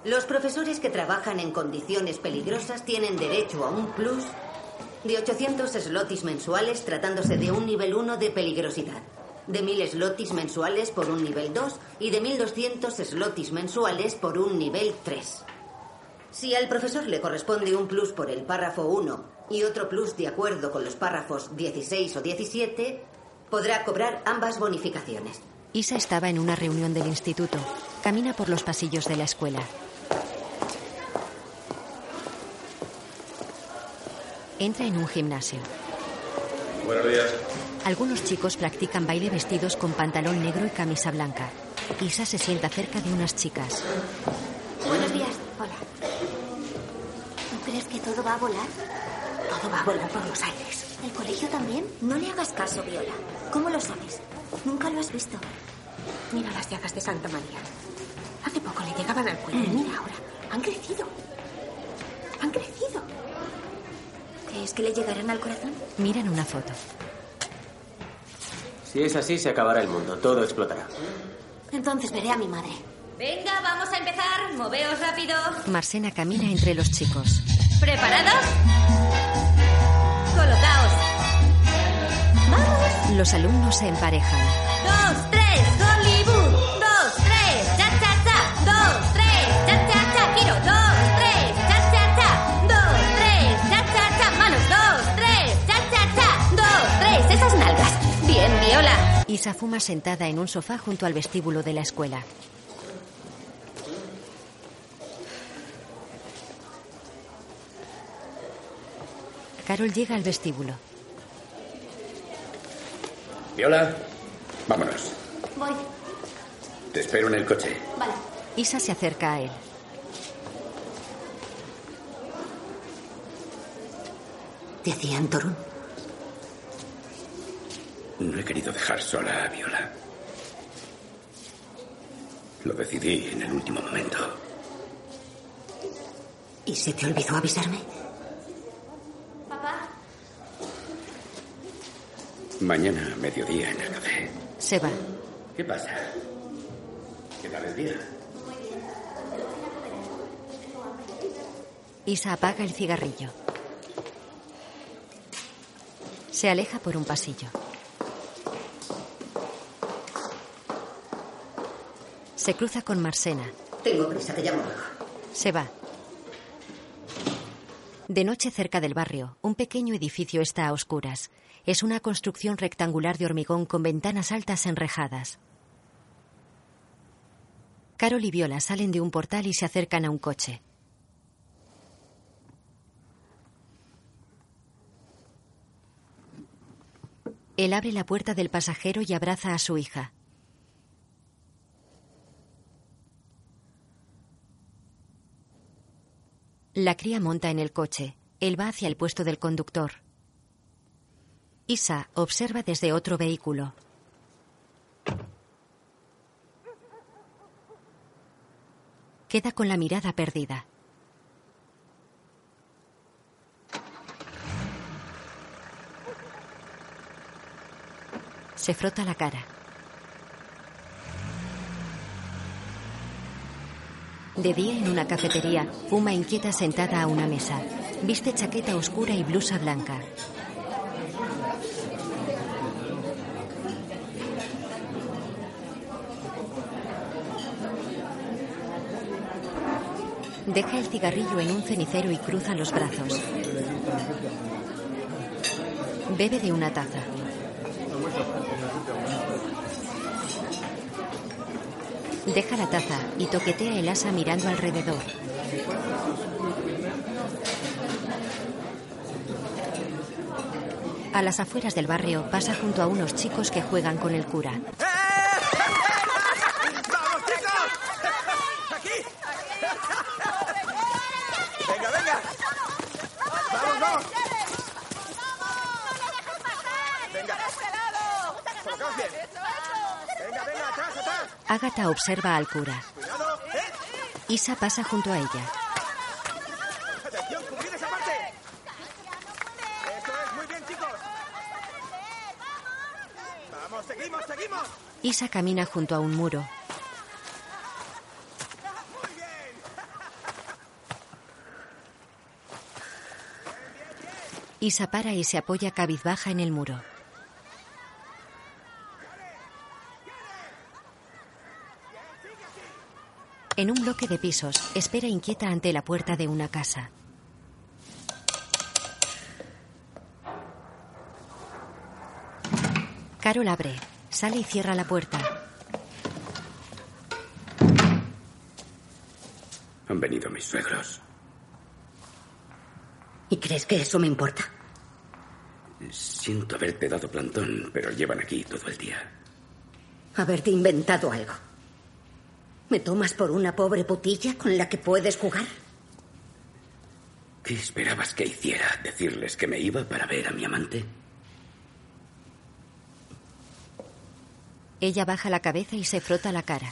Speaker 10: Los profesores que trabajan en condiciones peligrosas tienen derecho a un plus de 800 slotis mensuales tratándose de un nivel 1 de peligrosidad, de 1000 slotis mensuales por un nivel 2 y de 1200 slotis mensuales por un nivel 3. Si al profesor le corresponde un plus por el párrafo 1 y otro plus de acuerdo con los párrafos 16 o 17, podrá cobrar ambas bonificaciones.
Speaker 2: Isa estaba en una reunión del instituto. Camina por los pasillos de la escuela. Entra en un gimnasio.
Speaker 4: Buenos días.
Speaker 2: Algunos chicos practican baile vestidos con pantalón negro y camisa blanca. Isa se sienta cerca de unas chicas.
Speaker 15: Buenos días. Hola. ¿No crees que todo va a volar?
Speaker 16: Todo va a volar por los aires.
Speaker 15: ¿El colegio también? No le hagas caso, Viola. ¿Cómo lo sabes? Nunca lo has visto.
Speaker 5: Mira las llagas de Santa María. Hace poco le llegaban al cuello y mira ahora. Han crecido. Han crecido.
Speaker 15: ¿Crees que le llegarán al corazón?
Speaker 2: Miran una foto.
Speaker 17: Si es así, se acabará el mundo. Todo explotará.
Speaker 15: Entonces veré a mi madre.
Speaker 18: Venga, vamos a empezar. Moveos rápido.
Speaker 2: Marcena camina entre los chicos.
Speaker 18: ¿Preparados? Colocaos. ¡Vamos!
Speaker 2: Los alumnos se emparejan.
Speaker 18: Dos, Viola.
Speaker 2: Isa fuma sentada en un sofá junto al vestíbulo de la escuela. Carol llega al vestíbulo.
Speaker 14: Viola, vámonos.
Speaker 15: Voy.
Speaker 14: Te espero en el coche.
Speaker 15: Vale.
Speaker 2: Isa se acerca a él.
Speaker 16: Decían Torun.
Speaker 14: No he querido dejar sola a Viola. Lo decidí en el último momento.
Speaker 16: ¿Y se te olvidó avisarme?
Speaker 15: Papá.
Speaker 14: Mañana a mediodía en el café.
Speaker 2: Se va.
Speaker 14: ¿Qué pasa? ¿Qué tal el día?
Speaker 2: Isa apaga el cigarrillo. Se aleja por un pasillo. Se cruza con Marsena.
Speaker 10: Tengo prisa, te llamo luego.
Speaker 2: Se va. De noche cerca del barrio, un pequeño edificio está a oscuras. Es una construcción rectangular de hormigón con ventanas altas enrejadas. Carol y Viola salen de un portal y se acercan a un coche. Él abre la puerta del pasajero y abraza a su hija. La cría monta en el coche. Él va hacia el puesto del conductor. Isa observa desde otro vehículo. Queda con la mirada perdida. Se frota la cara. De día en una cafetería, fuma inquieta sentada a una mesa. Viste chaqueta oscura y blusa blanca. Deja el cigarrillo en un cenicero y cruza los brazos. Bebe de una taza. Deja la taza y toquetea el asa mirando alrededor. A las afueras del barrio pasa junto a unos chicos que juegan con el cura.
Speaker 19: ¡Vamos, chicos! ¡Aquí! ¡Venga, venga! ¡Vamos, vamos! ¡Venga! ¡Colocaos bien! ¡Venga, venga! ¡Atrás, atrás!
Speaker 2: Observa al cura. Isa pasa junto a ella. Isa camina junto a un muro. Isa para y se apoya cabizbaja en el muro. En un bloque de pisos, espera inquieta ante la puerta de una casa. Carol abre, sale y cierra la puerta.
Speaker 14: Han venido mis suegros.
Speaker 16: ¿Y crees que eso me importa?
Speaker 14: Siento haberte dado plantón, pero llevan aquí todo el día.
Speaker 16: Haberte inventado algo. ¿Me tomas por una pobre putilla con la que puedes jugar?
Speaker 14: ¿Qué esperabas que hiciera? ¿Decirles que me iba para ver a mi amante?
Speaker 2: Ella baja la cabeza y se frota la cara.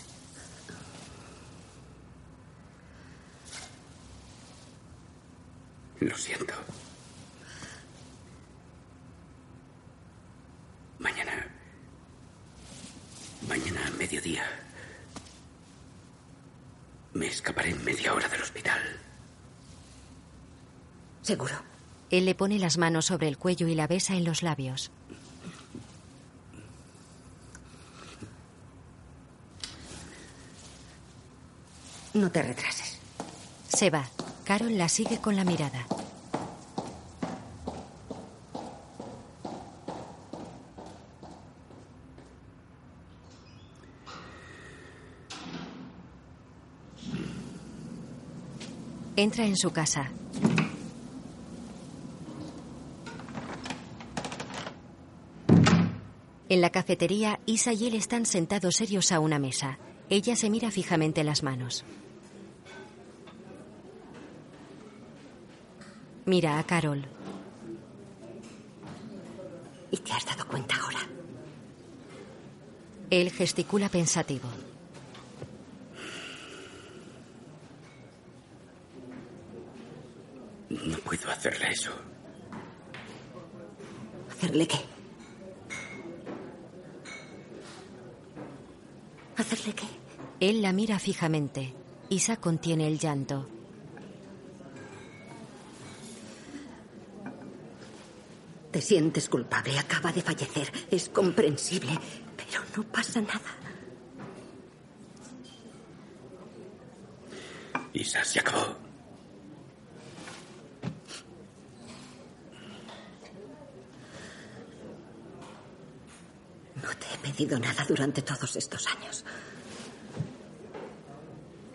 Speaker 14: Lo siento. Mañana. Mañana a mediodía. Me escaparé en media hora del hospital.
Speaker 16: Seguro.
Speaker 2: Él le pone las manos sobre el cuello y la besa en los labios.
Speaker 16: No te retrases.
Speaker 2: Se va. Carol la sigue con la mirada. Entra en su casa. En la cafetería, Isa y él están sentados serios a una mesa. Ella se mira fijamente las manos. Mira a Carol.
Speaker 3: ¿Y te has dado cuenta ahora?
Speaker 2: Él gesticula pensativo.
Speaker 14: Eso.
Speaker 3: ¿Hacerle qué? ¿Hacerle qué?
Speaker 2: Él la mira fijamente. Isa contiene el llanto.
Speaker 3: Te sientes culpable, acaba de fallecer. Es comprensible, pero no pasa nada.
Speaker 14: Isa, se acabó.
Speaker 3: Nada durante todos estos años.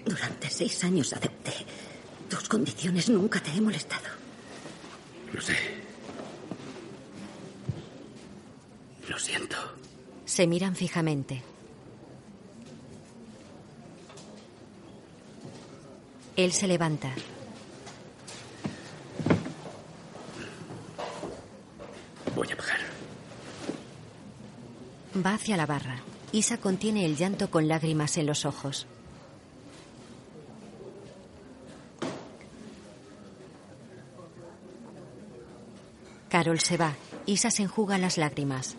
Speaker 3: Durante seis años acepté tus condiciones. Nunca te he molestado.
Speaker 14: Lo sé. Lo siento.
Speaker 2: Se miran fijamente. Él se levanta.
Speaker 14: Voy a pagar.
Speaker 2: Va hacia la barra. Isa contiene el llanto con lágrimas en los ojos. Carol se va. Isa se enjuga las lágrimas.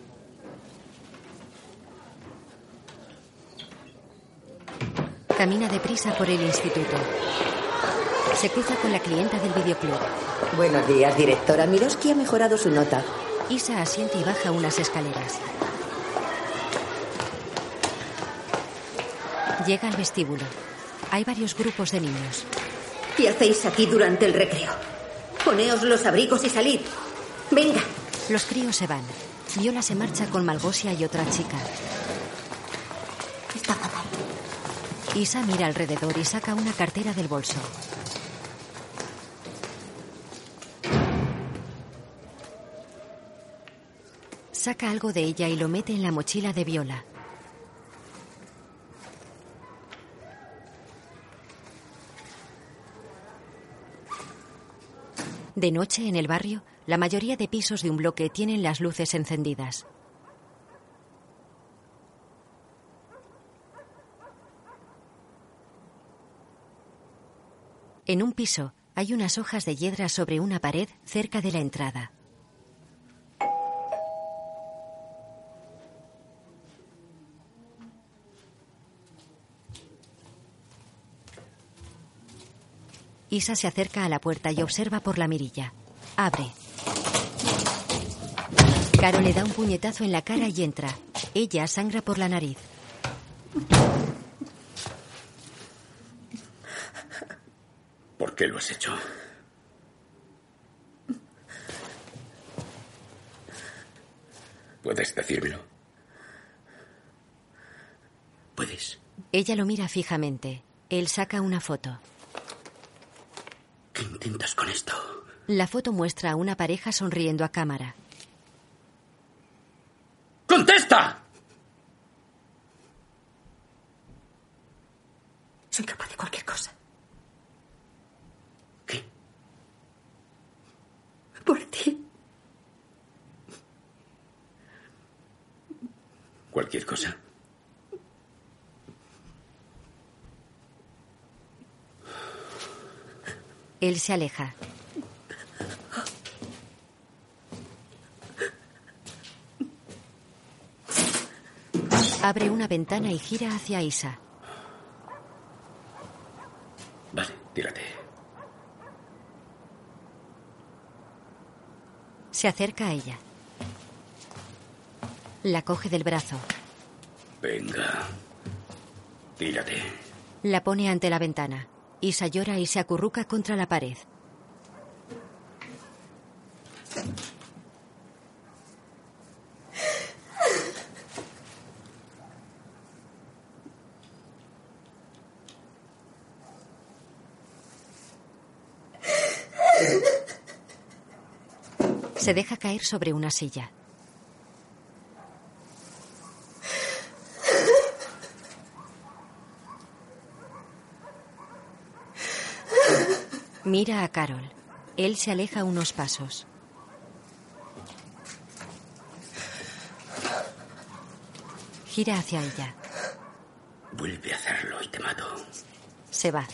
Speaker 2: Camina deprisa por el instituto. Se cruza con la clienta del videoclub.
Speaker 20: Buenos días, directora. Miroski ha mejorado su nota.
Speaker 2: Isa asiente y baja unas escaleras. Llega al vestíbulo. Hay varios grupos de niños.
Speaker 3: ¿Qué hacéis aquí durante el recreo? Poneos los abrigos y salid. Venga.
Speaker 2: Los críos se van. Viola se marcha con Malgosia y otra chica.
Speaker 3: Está fatal.
Speaker 2: Isa mira alrededor y saca una cartera del bolso. Saca algo de ella y lo mete en la mochila de Viola. De noche, en el barrio, la mayoría de pisos de un bloque tienen las luces encendidas. En un piso hay unas hojas de hiedra sobre una pared cerca de la entrada. Isa se acerca a la puerta y observa por la mirilla. Abre. Caro le da un puñetazo en la cara y entra. Ella sangra por la nariz.
Speaker 14: ¿Por qué lo has hecho? ¿Puedes decírmelo? ¿Puedes?
Speaker 2: Ella lo mira fijamente. Él saca una foto.
Speaker 14: ¿Qué intentas con esto?
Speaker 2: La foto muestra a una pareja sonriendo a cámara.
Speaker 14: ¡Contesta!
Speaker 3: Soy capaz de cualquier cosa.
Speaker 14: ¿Qué?
Speaker 3: Por ti.
Speaker 14: ¿Cualquier cosa?
Speaker 2: Él se aleja. Abre una ventana y gira hacia Isa.
Speaker 14: Vale, tírate.
Speaker 2: Se acerca a ella. La coge del brazo.
Speaker 14: Venga. Tírate.
Speaker 2: La pone ante la ventana. Isa llora y se acurruca contra la pared. Se deja caer sobre una silla. Mira a Carol. Él se aleja unos pasos. Gira hacia ella.
Speaker 14: Vuelve a hacerlo y te mato.
Speaker 2: Se va.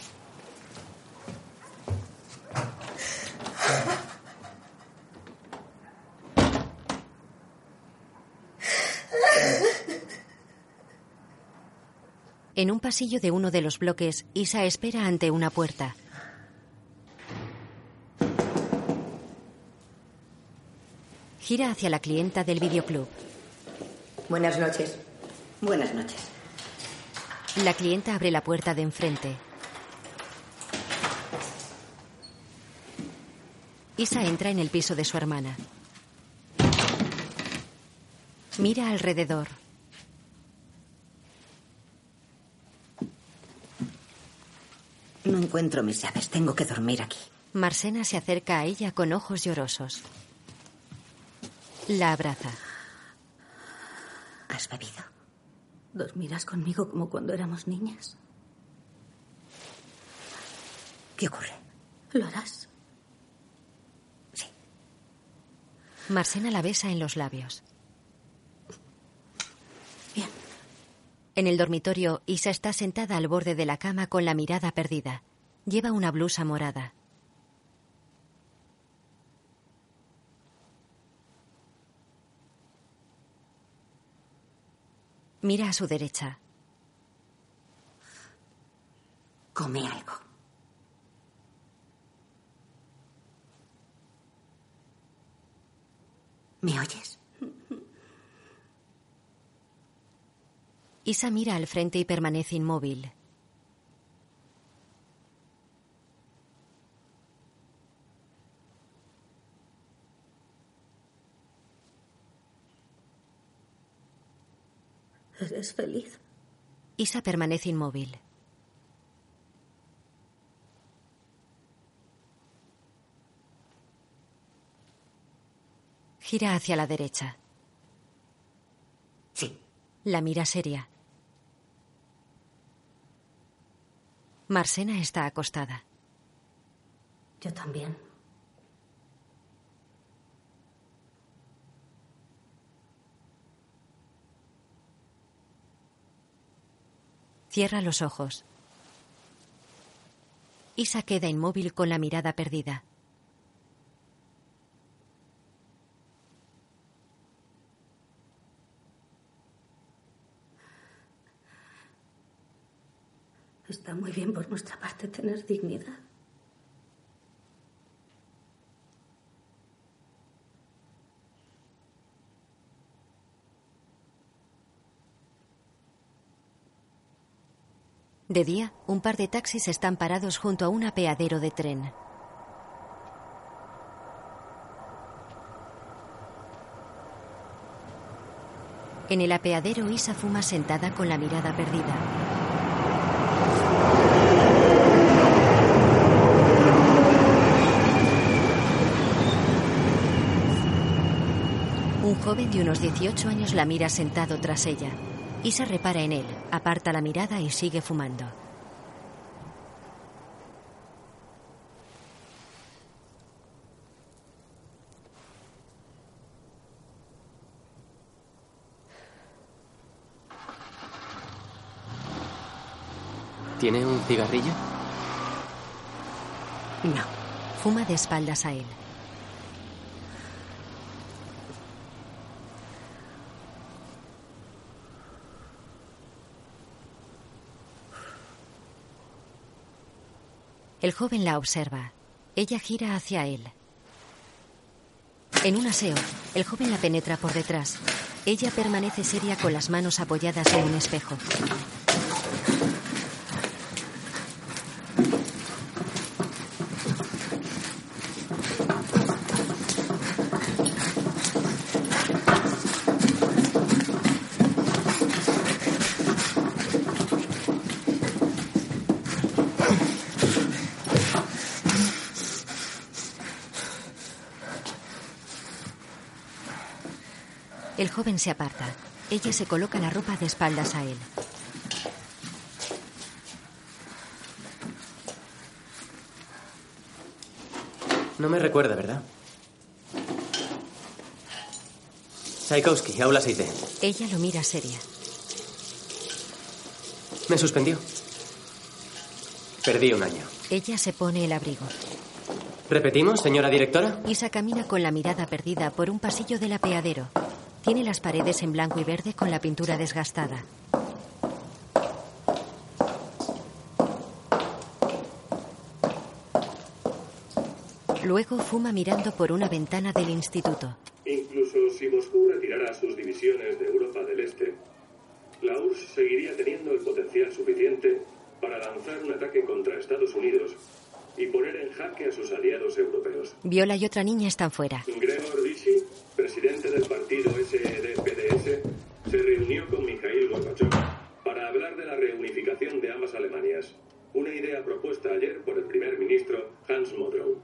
Speaker 2: En un pasillo de uno de los bloques, Isa espera ante una puerta. Gira hacia la clienta del videoclub.
Speaker 20: Buenas noches. Buenas noches.
Speaker 2: La clienta abre la puerta de enfrente. Isa entra en el piso de su hermana. Mira alrededor.
Speaker 20: No encuentro mis llaves. Tengo que dormir aquí.
Speaker 2: Marsena se acerca a ella con ojos llorosos. La abraza.
Speaker 20: ¿Has bebido?
Speaker 3: ¿Dormirás conmigo como cuando éramos niñas?
Speaker 20: ¿Qué ocurre?
Speaker 3: ¿Lo harás?
Speaker 2: Marsena la besa en los labios.
Speaker 3: Bien.
Speaker 2: En el dormitorio, Isa está sentada al borde de la cama con la mirada perdida. Lleva una blusa morada. Mira a su derecha.
Speaker 20: Come algo. ¿Me oyes?
Speaker 2: Isa mira al frente y permanece inmóvil.
Speaker 3: ¿Eres feliz?
Speaker 2: Isa permanece inmóvil. Gira hacia la derecha.
Speaker 20: Sí.
Speaker 2: La mira seria. Marsena está acostada.
Speaker 3: Yo también.
Speaker 2: Cierra los ojos. Isa queda inmóvil con la mirada perdida.
Speaker 3: Está muy bien por nuestra parte tener dignidad.
Speaker 2: De día, un par de taxis están parados junto a un apeadero de tren. En el apeadero, Isa fuma sentada con la mirada perdida. Un joven de unos 18 años la mira sentado tras ella. Isa repara en él, aparta la mirada y sigue fumando.
Speaker 17: ¿Tiene un cigarrillo?
Speaker 20: No.
Speaker 2: Fuma de espaldas a él. El joven la observa. Ella gira hacia él. En un aseo, el joven la penetra por detrás. Ella permanece seria con las manos apoyadas en un espejo. Joven se aparta. Ella se coloca la ropa de espaldas a él.
Speaker 17: No me recuerda, ¿verdad? Tchaikovsky, aula 6D.
Speaker 2: Ella lo mira seria.
Speaker 17: Me suspendió. Perdí un año.
Speaker 2: Ella se pone el abrigo.
Speaker 17: ¿Repetimos, señora directora?
Speaker 2: Isa camina con la mirada perdida por un pasillo del apeadero. Tiene las paredes en blanco y verde con la pintura desgastada. Luego fuma mirando por una ventana del instituto.
Speaker 21: Incluso si Moscú retirara sus divisiones de Europa del Este, la URSS seguiría teniendo el potencial suficiente para lanzar un ataque contra Estados Unidos y poner en jaque a sus aliados europeos.
Speaker 2: Viola y otra niña están fuera.
Speaker 21: Gregor Gysi, presidente del partido una idea propuesta ayer por el primer ministro Hans Modrow.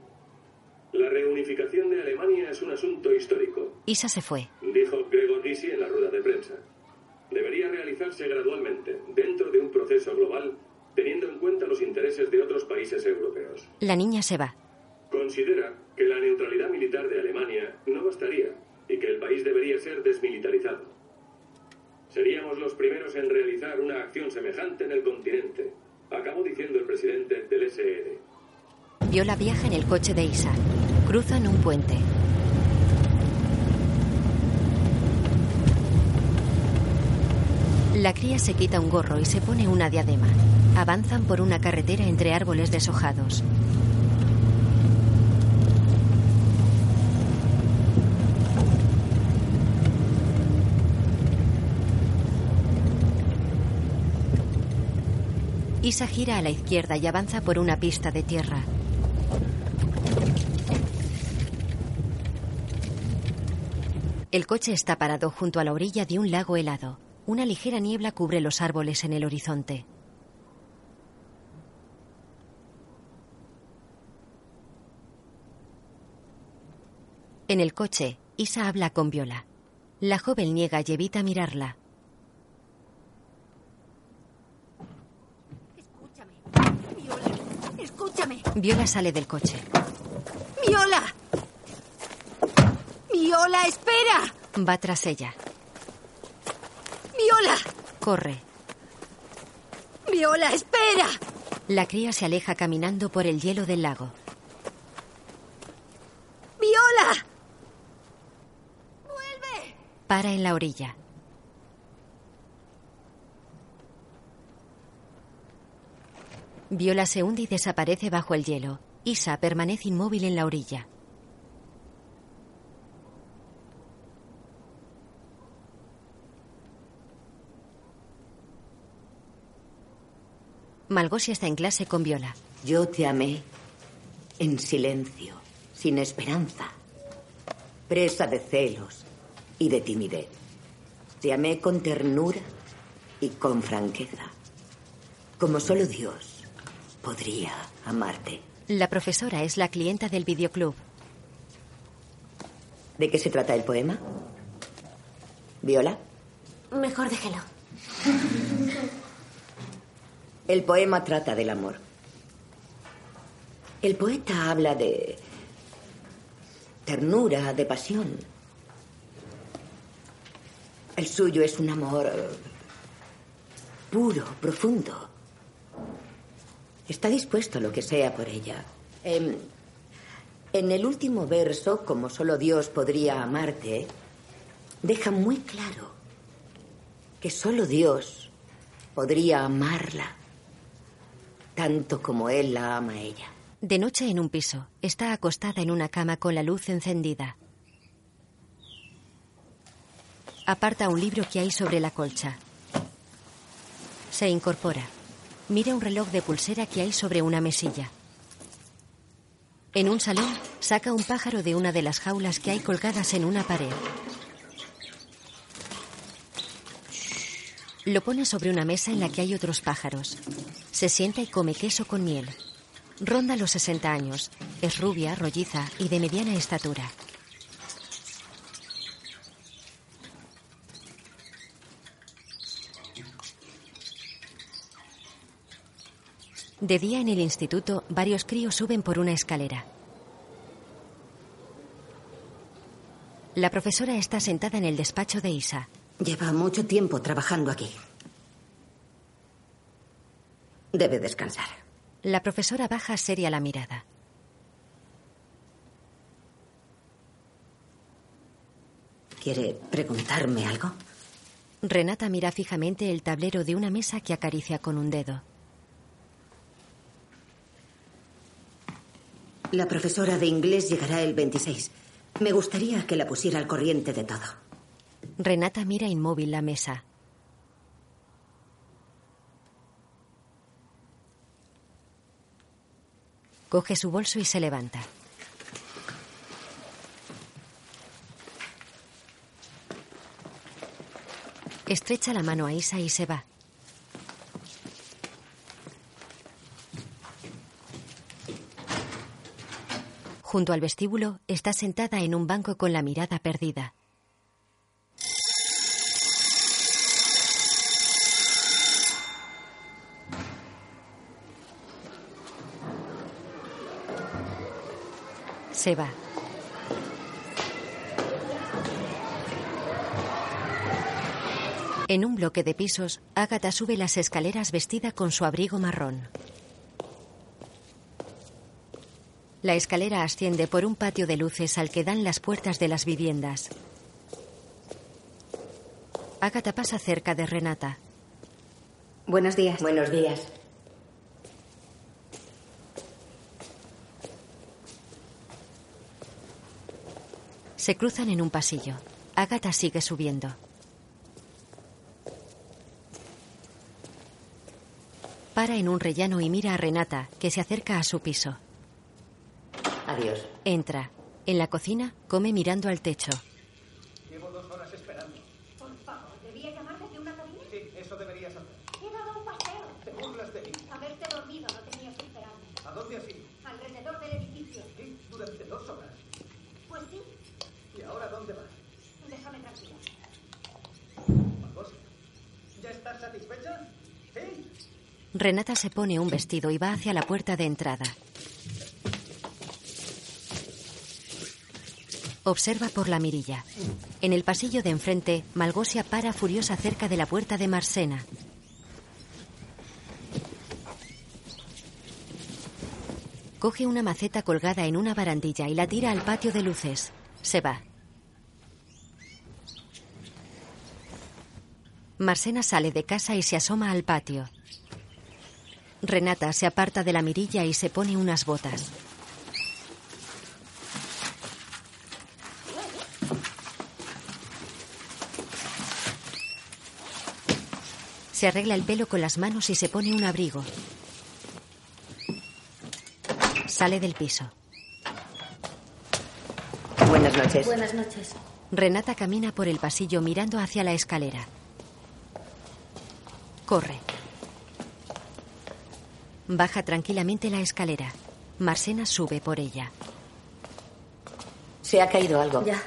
Speaker 21: La reunificación de Alemania es un asunto histórico,
Speaker 2: Isa se fue.
Speaker 21: dijo Gregor Gysi en la rueda de prensa. Debería realizarse gradualmente, dentro de un proceso global, teniendo en cuenta los intereses de otros países europeos.
Speaker 2: La niña se va.
Speaker 21: Considera que la neutralidad militar de Alemania no bastaría y que el país debería ser desmilitarizado. Seríamos los primeros en realizar una acción semejante en el continente, acabó diciendo el presidente del SED.
Speaker 2: Viola viaja en el coche de Isa. Cruzan un puente. La cría se quita un gorro y se pone una diadema. Avanzan por una carretera entre árboles deshojados. Isa gira a la izquierda y avanza por una pista de tierra. El coche está parado junto a la orilla de un lago helado. Una ligera niebla cubre los árboles en el horizonte. En el coche, Isa habla con Viola. La joven niega y evita mirarla. Viola sale del coche.
Speaker 16: ¡Viola! ¡Viola, espera!
Speaker 2: Va tras ella.
Speaker 16: ¡Viola!
Speaker 2: Corre.
Speaker 16: ¡Viola, espera!
Speaker 2: La cría se aleja caminando por el hielo del lago.
Speaker 16: ¡Viola!
Speaker 2: Para en la orilla. Viola se hunde y desaparece bajo el hielo. Isa permanece inmóvil en la orilla. Malgosia está en clase con Viola.
Speaker 20: Yo te amé en silencio, sin esperanza, presa de celos y de timidez. Te amé con ternura y con franqueza, como solo Dios podría amarte.
Speaker 2: La profesora es la clienta del videoclub.
Speaker 20: ¿De qué se trata el poema? ¿Viola?
Speaker 5: Mejor déjelo.
Speaker 20: El poema trata del amor. El poeta habla de ternura, de pasión. El suyo es un amor puro, profundo. Está dispuesto a lo que sea por ella. Em, en el último verso, como solo Dios podría amarte, deja muy claro que solo Dios podría amarla tanto como Él la ama a ella.
Speaker 2: De noche en un piso, está acostada en una cama con la luz encendida. Aparta un libro que hay sobre la colcha. Se incorpora. Mira un reloj de pulsera que hay sobre una mesilla. En un salón, saca un pájaro de una de las jaulas que hay colgadas en una pared. Lo pone sobre una mesa en la que hay otros pájaros. Se sienta y come queso con miel. Ronda los 60 años. Es rubia, rolliza y de mediana estatura. De día en el instituto, varios críos suben por una escalera. La profesora está sentada en el despacho de Isa.
Speaker 16: Lleva mucho tiempo trabajando aquí. Debe descansar.
Speaker 2: La profesora baja seria la mirada.
Speaker 16: ¿Quiere preguntarme algo?
Speaker 2: Renata mira fijamente el tablero de una mesa que acaricia con un dedo.
Speaker 16: La profesora de inglés llegará el 26. Me gustaría que la pusiera al corriente de todo.
Speaker 2: Renata mira inmóvil la mesa. Coge su bolso y se levanta. Estrecha la mano a Isa y se va. Junto al vestíbulo está sentada en un banco con la mirada perdida. Se va. En un bloque de pisos, Agatha sube las escaleras vestida con su abrigo marrón. La escalera asciende por un patio de luces al que dan las puertas de las viviendas. Agatha pasa cerca de Renata.
Speaker 20: Buenos días. Buenos días.
Speaker 2: Se cruzan en un pasillo. Agatha sigue subiendo. Para en un rellano y mira a Renata, que se acerca a su piso. Entra. En la cocina, come mirando al techo.
Speaker 7: Llevo dos horas esperando.
Speaker 15: Por favor, ¿debía llamar desde una cabina?
Speaker 7: Sí, eso deberías hacer.
Speaker 15: He dado un paseo.
Speaker 7: Te burlas de mí.
Speaker 15: Haberte dormido no tenías que esperarme.
Speaker 7: ¿A dónde has ido?
Speaker 15: Alrededor del edificio.
Speaker 7: Sí, durante dos horas.
Speaker 15: Pues sí,
Speaker 7: ¿Y ahora dónde vas?
Speaker 15: déjame tranquila.
Speaker 7: ¿ya estás satisfecha? Sí.
Speaker 2: Renata se pone un vestido y va hacia la puerta de entrada. Observa por la mirilla. En el pasillo de enfrente, Malgosia para furiosa cerca de la puerta de Marsena. Coge una maceta colgada en una barandilla y la tira al patio de luces. Se va. Marsena sale de casa y se asoma al patio. Renata se aparta de la mirilla y se pone unas botas. Se arregla el pelo con las manos y se pone un abrigo. Sale del piso.
Speaker 20: Buenas noches.
Speaker 3: Buenas noches.
Speaker 2: Renata camina por el pasillo mirando hacia la escalera. Corre. Baja tranquilamente la escalera. Marsena sube por ella.
Speaker 20: Se ha caído algo.
Speaker 3: Ya.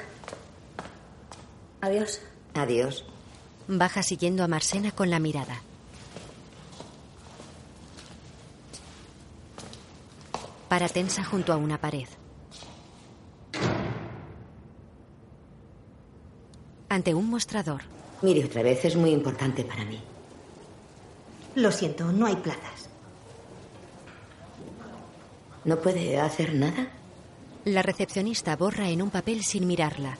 Speaker 3: Adiós.
Speaker 20: Adiós.
Speaker 2: Baja siguiendo a Marsena con la mirada. Para tensa junto a una pared. Ante un mostrador.
Speaker 20: Mire otra vez, es muy importante para mí.
Speaker 22: Lo siento, no hay plazas.
Speaker 20: ¿No puede hacer nada?
Speaker 2: La recepcionista borra en un papel sin mirarla.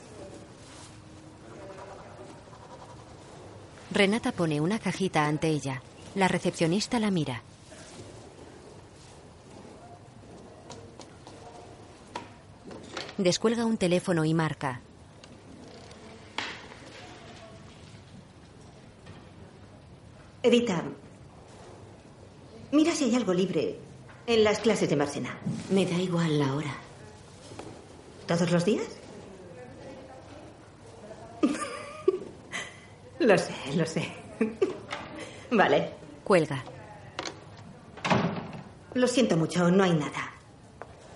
Speaker 2: Renata pone una cajita ante ella. La recepcionista la mira. Descuelga un teléfono y marca.
Speaker 22: Edita, mira si hay algo libre en las clases de Marsena.
Speaker 20: Me da igual la hora.
Speaker 22: ¿Todos los días? Lo sé, lo sé. vale.
Speaker 2: Cuelga.
Speaker 22: Lo siento mucho, no hay nada.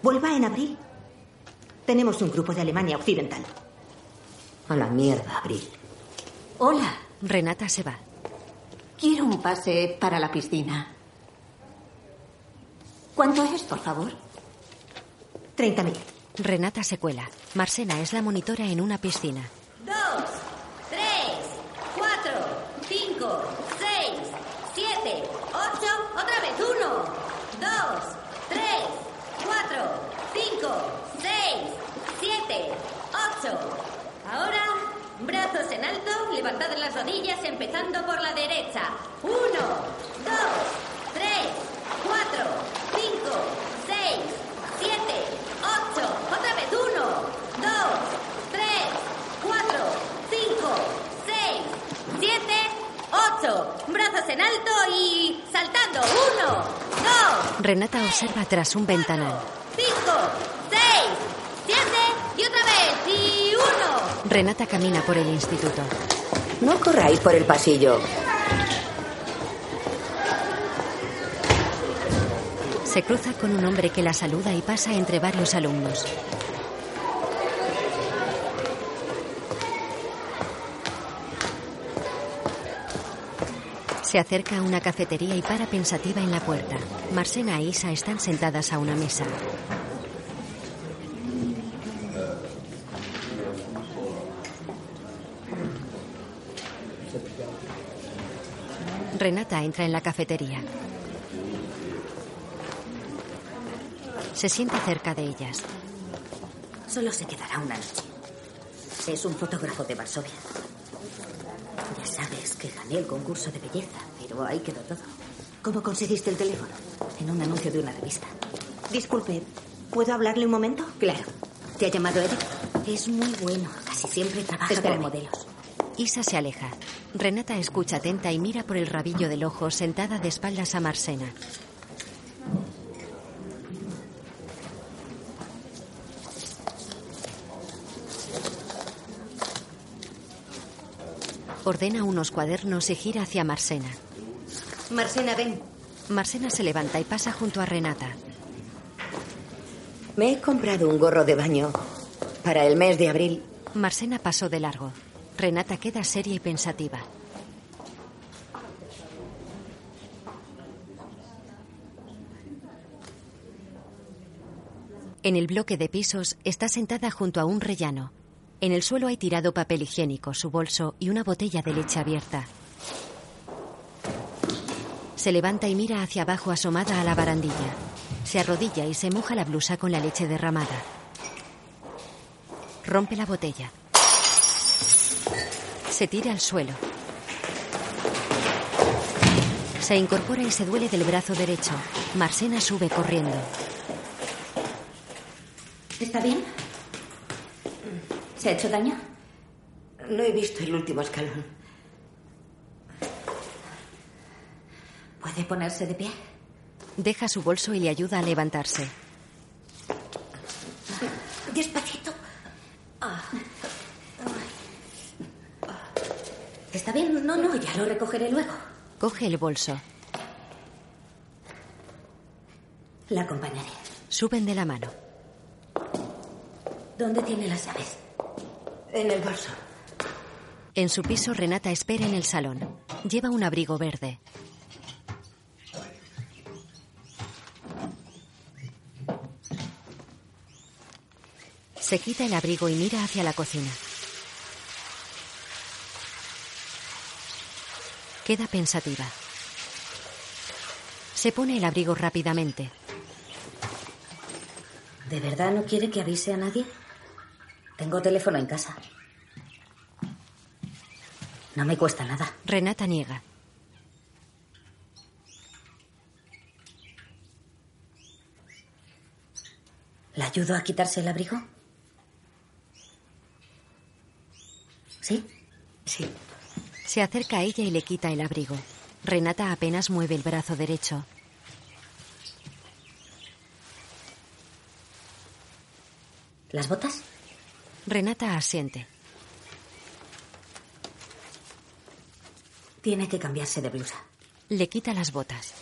Speaker 22: Vuelva en abril. Tenemos un grupo de Alemania Occidental.
Speaker 20: A la mierda, Abril.
Speaker 5: Hola,
Speaker 2: Renata se va.
Speaker 5: quiero un pase para la piscina. ¿Cuánto es, por favor?
Speaker 22: 30.000.
Speaker 2: Renata se cuela. Marsena es la monitora en una piscina.
Speaker 18: Dos, tres, cuatro, cinco, seis, siete, ocho, otra vez uno, dos, tres, cuatro, cinco, seis, siete, ocho. Ahora, brazos en alto, levantad las rodillas empezando por la derecha. Uno, dos, tres, cuatro, cinco, seis, siete, ocho, otra vez uno, dos, tres, cuatro, cinco, seis, siete, ocho. Brazos en alto y saltando. Uno, dos,
Speaker 2: Renata observa tras un ventanal.
Speaker 18: cinco, seis, siete y otra vez. Y uno.
Speaker 2: Renata camina por el instituto.
Speaker 20: No corráis por el pasillo.
Speaker 2: Se cruza con un hombre que la saluda y pasa entre varios alumnos. Se acerca a una cafetería y para pensativa en la puerta. Marsena e Isa están sentadas a una mesa. Renata entra en la cafetería. Se sienta cerca de ellas.
Speaker 3: Solo se quedará una noche. Es un fotógrafo de Varsovia. Ya sabes que gané el concurso de belleza, pero ahí quedó todo.
Speaker 22: ¿Cómo conseguiste el teléfono?
Speaker 3: En un anuncio de una revista.
Speaker 22: Disculpe, ¿puedo hablarle un momento?
Speaker 3: Claro. ¿Te ha llamado Eric? Es muy bueno. Casi siempre trabaja
Speaker 22: Espérame.
Speaker 3: con modelos.
Speaker 2: Isa se aleja. Renata escucha atenta y mira por el rabillo del ojo sentada de espaldas a Marsena. Ordena unos cuadernos y gira hacia Marsena.
Speaker 3: Marsena, ven.
Speaker 2: Marsena se levanta y pasa junto a Renata.
Speaker 20: Me he comprado un gorro de baño para el mes de abril.
Speaker 2: Marsena pasó de largo. Renata queda seria y pensativa. En el bloque de pisos está sentada junto a un rellano. En el suelo hay tirado papel higiénico, su bolso y una botella de leche abierta. Se levanta y mira hacia abajo asomada a la barandilla. Se arrodilla y se moja la blusa con la leche derramada. Rompe la botella. Se tira al suelo. Se incorpora y se duele del brazo derecho. Marsena sube corriendo.
Speaker 3: ¿Está bien? ¿Se ha hecho daño?
Speaker 20: No he visto el último escalón.
Speaker 3: ¿Puede ponerse de pie?
Speaker 2: Deja su bolso y le ayuda a levantarse.
Speaker 3: ¿Está bien? No, no, ya lo recogeré luego.
Speaker 2: Coge el bolso.
Speaker 3: La acompañaré.
Speaker 2: Suben de la mano.
Speaker 3: ¿Dónde tiene las llaves? En el bolso.
Speaker 2: En su piso, Renata espera en el salón. Lleva un abrigo verde. Se quita el abrigo y mira hacia la cocina. Queda pensativa. Se pone el abrigo rápidamente.
Speaker 3: ¿De verdad no quiere que avise a nadie? Tengo teléfono en casa. No me cuesta nada.
Speaker 2: Renata niega.
Speaker 3: ¿La ayudo a quitarse el abrigo? ¿Sí?
Speaker 2: Sí. Se acerca a ella y le quita el abrigo. Renata apenas mueve el brazo derecho.
Speaker 3: ¿Las botas?
Speaker 2: Renata asiente.
Speaker 3: Tiene que cambiarse de blusa.
Speaker 2: Le quita las botas.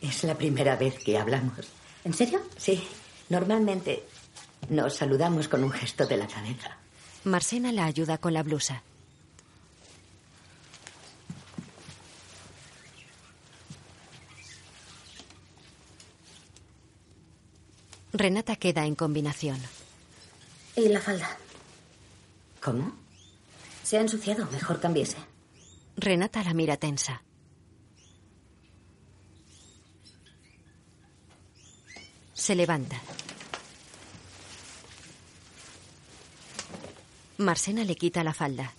Speaker 20: Es la primera vez que hablamos.
Speaker 3: ¿En serio?
Speaker 20: Sí. Normalmente nos saludamos con un gesto de la cabeza.
Speaker 2: Marsena la ayuda con la blusa. Renata queda en combinación.
Speaker 3: ¿Y la falda? ¿Cómo? Se ha ensuciado. Mejor cambiese.
Speaker 2: Renata la mira tensa. Se levanta. Marsena le quita la falda.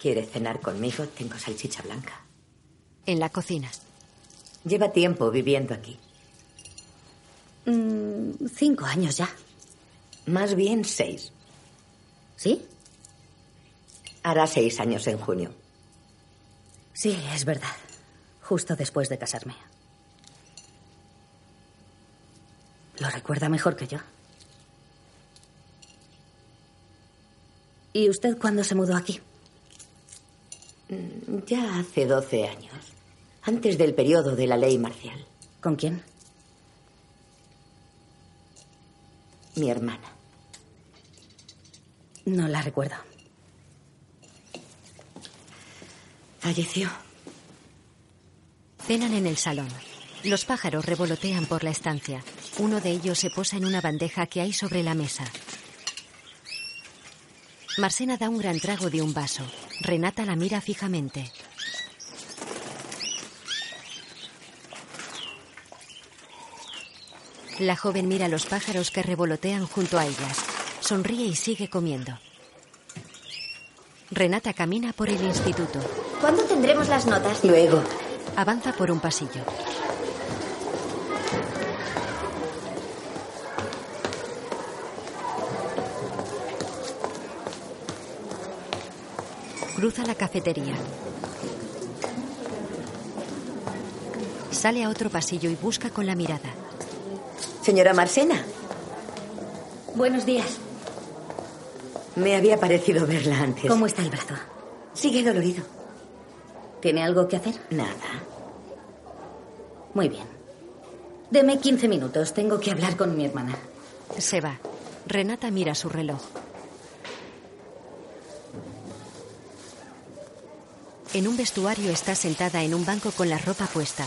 Speaker 20: ¿Quiere cenar conmigo? Tengo salchicha blanca.
Speaker 2: En la cocina.
Speaker 20: Lleva tiempo viviendo aquí.
Speaker 3: Mm, cinco años ya.
Speaker 20: Más bien seis.
Speaker 3: ¿Sí?
Speaker 20: Hará seis años en junio.
Speaker 3: Sí, es verdad. Justo después de casarme. Lo recuerda mejor que yo. ¿Y usted cuándo se mudó aquí?
Speaker 20: Mm, Ya hace doce años. Antes del periodo de la ley marcial.
Speaker 3: ¿Con quién?
Speaker 20: Mi hermana.
Speaker 3: No la recuerdo.
Speaker 20: Falleció.
Speaker 2: Cenan en el salón. Los pájaros revolotean por la estancia. Uno de ellos se posa en una bandeja que hay sobre la mesa. Marsena da un gran trago de un vaso. Renata la mira fijamente. La joven mira los pájaros que revolotean junto a ellas. Sonríe y sigue comiendo. Renata camina por el instituto.
Speaker 15: ¿Cuándo tendremos las notas?
Speaker 20: Luego.
Speaker 2: Avanza por un pasillo. Cruza la cafetería. Sale a otro pasillo y busca con la mirada.
Speaker 20: Señora Marsena,
Speaker 3: Buenos días.
Speaker 20: me había parecido verla antes.
Speaker 3: ¿Cómo está el brazo?
Speaker 20: Sigue dolorido.
Speaker 3: ¿Tiene algo que hacer?
Speaker 20: Nada.
Speaker 3: Muy bien. Deme 15 minutos. Tengo que hablar con mi hermana.
Speaker 2: Se va. Renata mira su reloj. En un vestuario está sentada en un banco con la ropa puesta.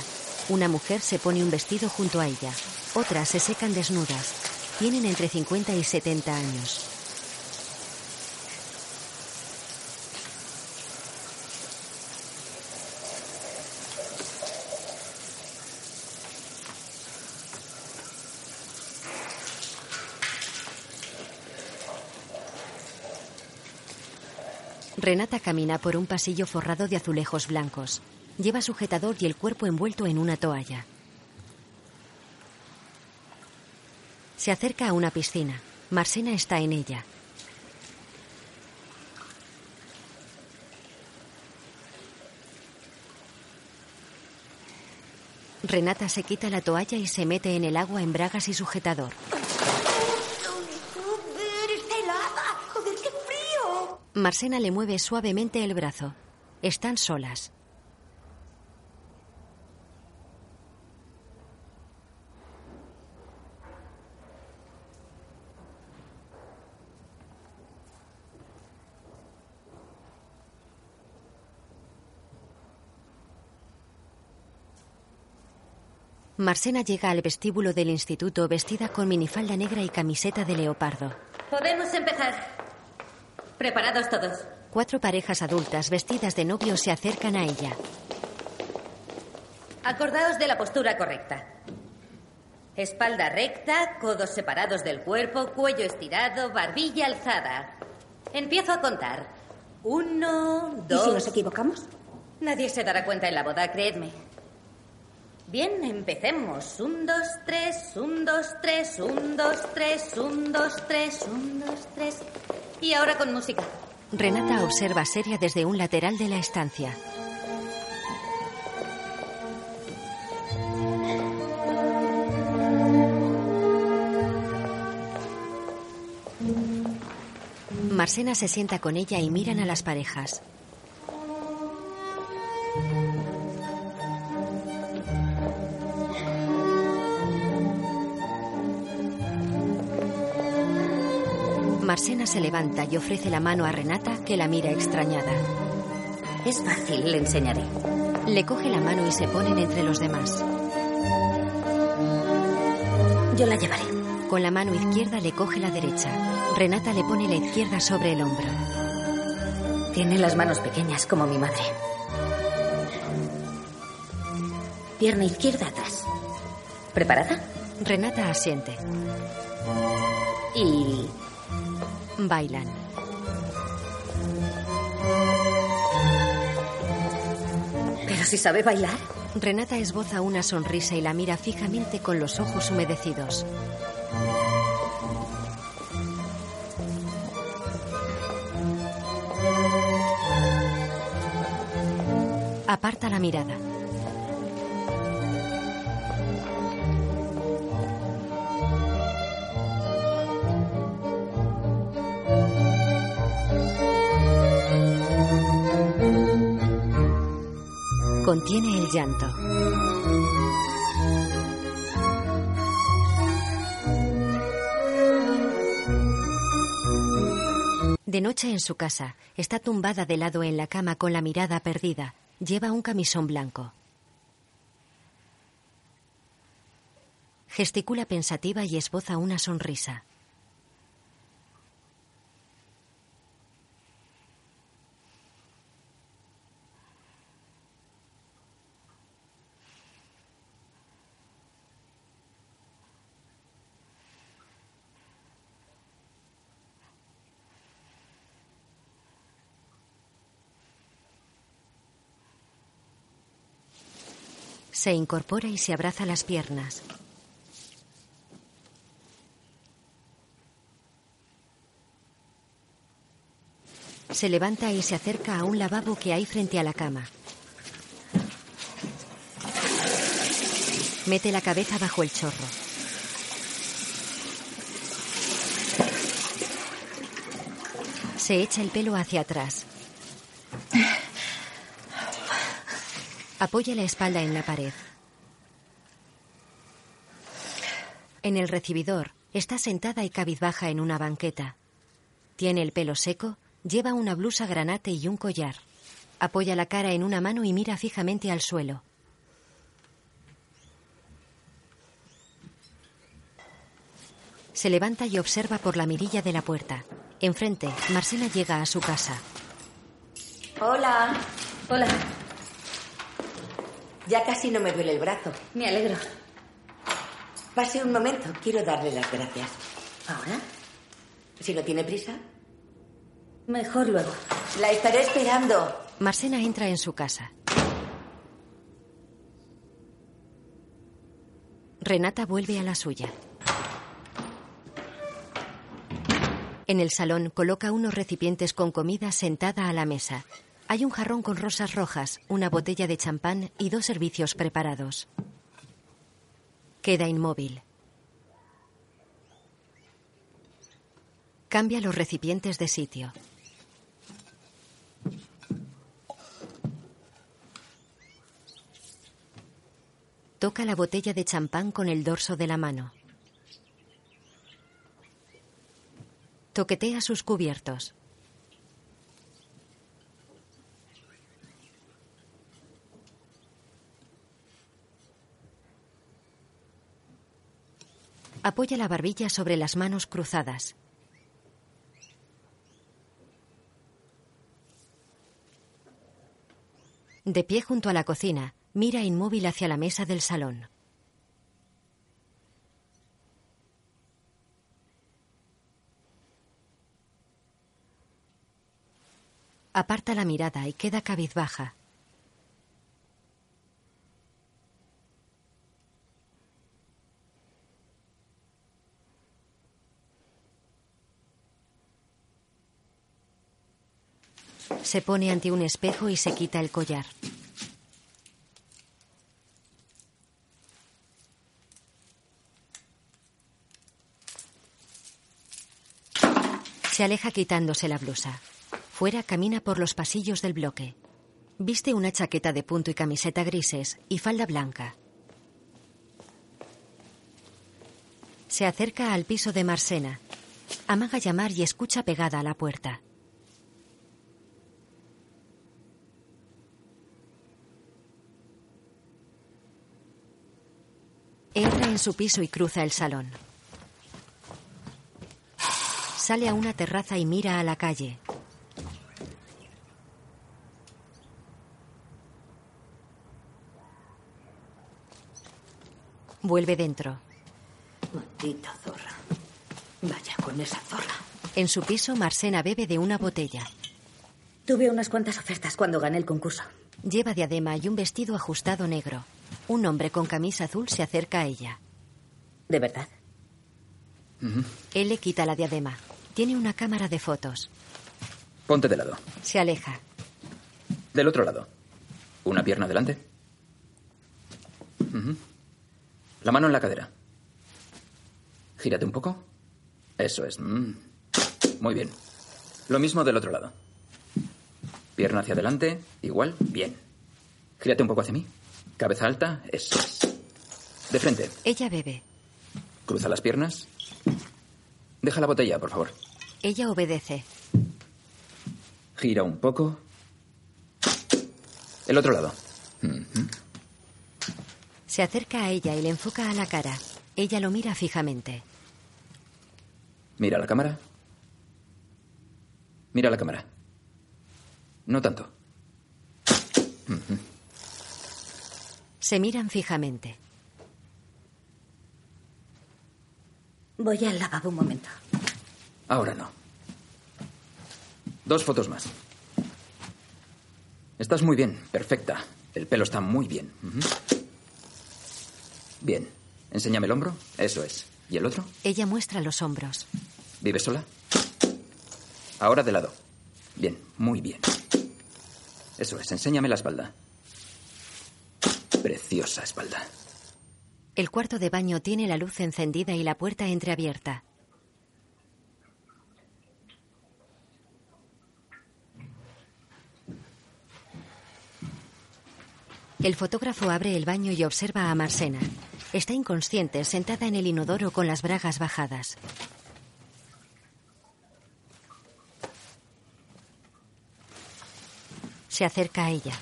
Speaker 2: Una mujer se pone un vestido junto a ella. Otras se secan desnudas. Tienen entre 50 y 70 años. Renata camina por un pasillo forrado de azulejos blancos. Lleva sujetador y el cuerpo envuelto en una toalla. Se acerca a una piscina. Marsena está en ella. Renata se quita la toalla y se mete en el agua en bragas y sujetador.
Speaker 15: ¡Joder, está helada! ¡Joder, qué frío!
Speaker 2: Marsena le mueve suavemente el brazo. Están solas. Marsena llega al vestíbulo del instituto vestida con minifalda negra y camiseta de leopardo.
Speaker 10: Podemos empezar. ¿Preparados todos?
Speaker 2: Cuatro parejas adultas vestidas de novio se acercan a ella.
Speaker 10: Acordaos de la postura correcta. Espalda recta, codos separados del cuerpo, cuello estirado, barbilla alzada. Empiezo a contar. Uno,
Speaker 15: ¿Y
Speaker 10: dos.
Speaker 15: si nos equivocamos?
Speaker 10: Nadie se dará cuenta en la boda, creedme. Bien, empecemos. Un, dos, tres, un, dos, tres, un, dos, tres, un, dos, tres, un, dos, tres. Y ahora con música.
Speaker 2: Renata observa seria desde un lateral de la estancia. Marsena se sienta con ella y miran a las parejas. Marsena se levanta y ofrece la mano a Renata, que la mira extrañada.
Speaker 3: Es fácil, le enseñaré.
Speaker 2: Le coge la mano y se ponen entre los demás.
Speaker 3: Yo la llevaré.
Speaker 2: Con la mano izquierda le coge la derecha. Renata le pone la izquierda sobre el hombro.
Speaker 3: Tiene las manos pequeñas como mi madre. Pierna izquierda atrás. ¿Preparada?
Speaker 2: Renata asiente.
Speaker 3: Y...
Speaker 2: Bailan.
Speaker 3: Pero si sabe bailar.
Speaker 2: Renata esboza una sonrisa y la mira fijamente con los ojos humedecidos. Aparta la mirada. Contiene el llanto. De noche en su casa, está tumbada de lado en la cama con la mirada perdida. Lleva un camisón blanco. Gesticula pensativa y esboza una sonrisa. Se incorpora y se abraza las piernas. Se levanta y se acerca a un lavabo que hay frente a la cama. Mete la cabeza bajo el chorro. Se echa el pelo hacia atrás. Apoya la espalda en la pared. En el recibidor está sentada y cabizbaja en una banqueta. Tiene el pelo seco, lleva una blusa granate y un collar. Apoya la cara en una mano y mira fijamente al suelo. Se levanta y observa por la mirilla de la puerta. Enfrente, Marcela llega a su casa.
Speaker 16: Hola.
Speaker 3: Hola.
Speaker 16: Ya casi no me duele el brazo.
Speaker 3: Me alegro.
Speaker 16: Pase un momento. Quiero darle las gracias.
Speaker 3: ¿Ahora?
Speaker 16: Si no tiene prisa.
Speaker 3: Mejor luego.
Speaker 16: La estaré esperando.
Speaker 2: Marcena entra en su casa. Renata vuelve a la suya. En el salón coloca unos recipientes con comida sentada a la mesa. Hay un jarrón con rosas rojas, una botella de champán y dos servicios preparados. Queda inmóvil. Cambia los recipientes de sitio. Toca la botella de champán con el dorso de la mano. Toquetea sus cubiertos. Apoya la barbilla sobre las manos cruzadas. De pie junto a la cocina, mira inmóvil hacia la mesa del salón. Aparta la mirada y queda cabizbaja. Se pone ante un espejo y se quita el collar. Se aleja quitándose la blusa. Fuera camina por los pasillos del bloque. Viste una chaqueta de punto y camiseta grises y falda blanca. Se acerca al piso de Marsena. Amaga llamar y escucha pegada a la puerta. Entra en su piso y cruza el salón. Sale a una terraza y mira a la calle. Vuelve dentro.
Speaker 3: Maldita zorra. Vaya con esa zorra.
Speaker 2: En su piso, Marsena bebe de una botella.
Speaker 3: Tuve unas cuantas ofertas cuando gané el concurso.
Speaker 2: Lleva diadema y un vestido ajustado negro. Un hombre con camisa azul se acerca a ella.
Speaker 3: ¿De verdad?
Speaker 2: Él le quita la diadema. Tiene una cámara de fotos.
Speaker 8: Ponte de lado.
Speaker 2: Se aleja.
Speaker 8: Del otro lado. Una pierna adelante. La mano en la cadera. Gírate un poco. Eso es. Mm. Muy bien. Lo mismo del otro lado. Pierna hacia adelante. Igual. Bien. Gírate un poco hacia mí. Cabeza alta. Eso es. De frente.
Speaker 2: Ella bebe.
Speaker 8: Cruza las piernas. Deja la botella, por favor.
Speaker 2: Ella obedece.
Speaker 8: Gira un poco. El otro lado.
Speaker 2: Se acerca a ella y le enfoca a la cara. Ella lo mira fijamente.
Speaker 8: Mira la cámara. Mira la cámara. No tanto.
Speaker 2: Se miran fijamente.
Speaker 3: Voy al lavabo un momento.
Speaker 8: Ahora no. Dos fotos más. Estás muy bien, perfecta. El pelo está muy bien. Bien. Enséñame el hombro. Eso es. ¿Y el otro?
Speaker 2: Ella muestra los hombros.
Speaker 8: ¿Vives sola? Ahora de lado. Bien, muy bien. Eso es, enséñame la espalda. Preciosa espalda.
Speaker 2: El cuarto de baño tiene la luz encendida y la puerta entreabierta. El fotógrafo abre el baño y observa a Marsena. Está inconsciente, sentada en el inodoro con las bragas bajadas. Se acerca a ella.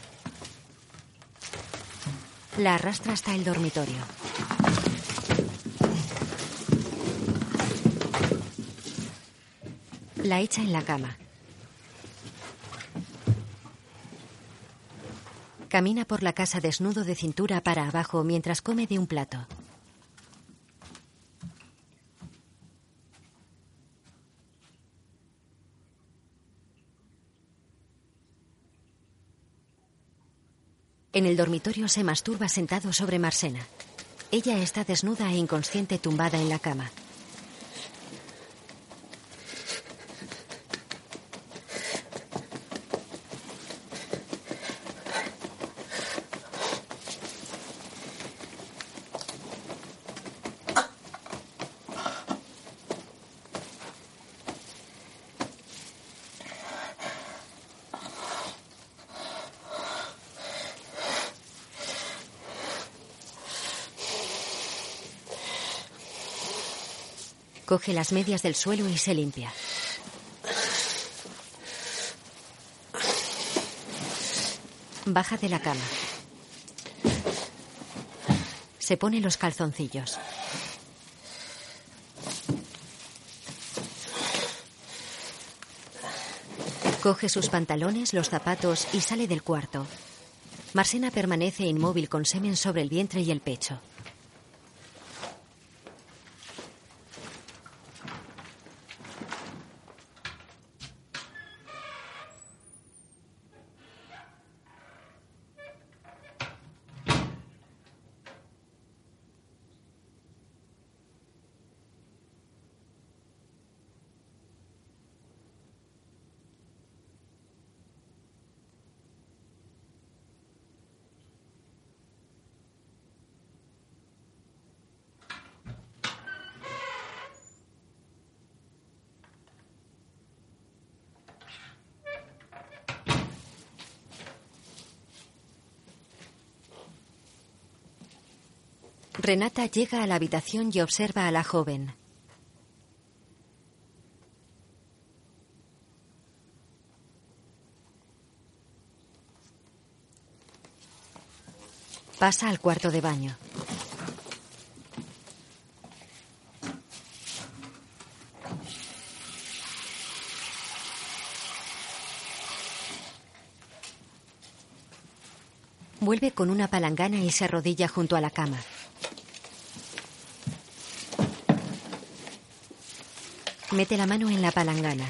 Speaker 2: La arrastra hasta el dormitorio. La echa en la cama. Camina por la casa desnudo de cintura para abajo mientras come de un plato. En el dormitorio se masturba sentado sobre Marsena. Ella está desnuda e inconsciente tumbada en la cama. Coge las medias del suelo y se limpia. Baja de la cama. Se pone los calzoncillos. Coge sus pantalones, los zapatos y sale del cuarto. Marsena permanece inmóvil con semen sobre el vientre y el pecho. Renata llega a la habitación y observa a la joven. Pasa al cuarto de baño. Vuelve con una palangana y se arrodilla junto a la cama. Mete la mano en la palangana.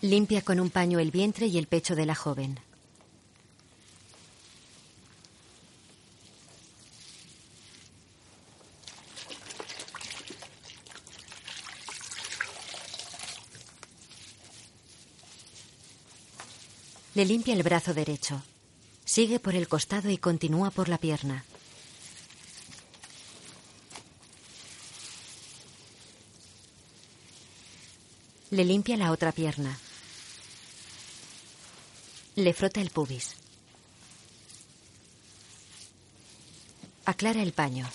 Speaker 2: Limpia con un paño el vientre y el pecho de la joven. Le limpia el brazo derecho. Sigue por el costado y continúa por la pierna. Le limpia la otra pierna. Le frota el pubis. Aclara el paño.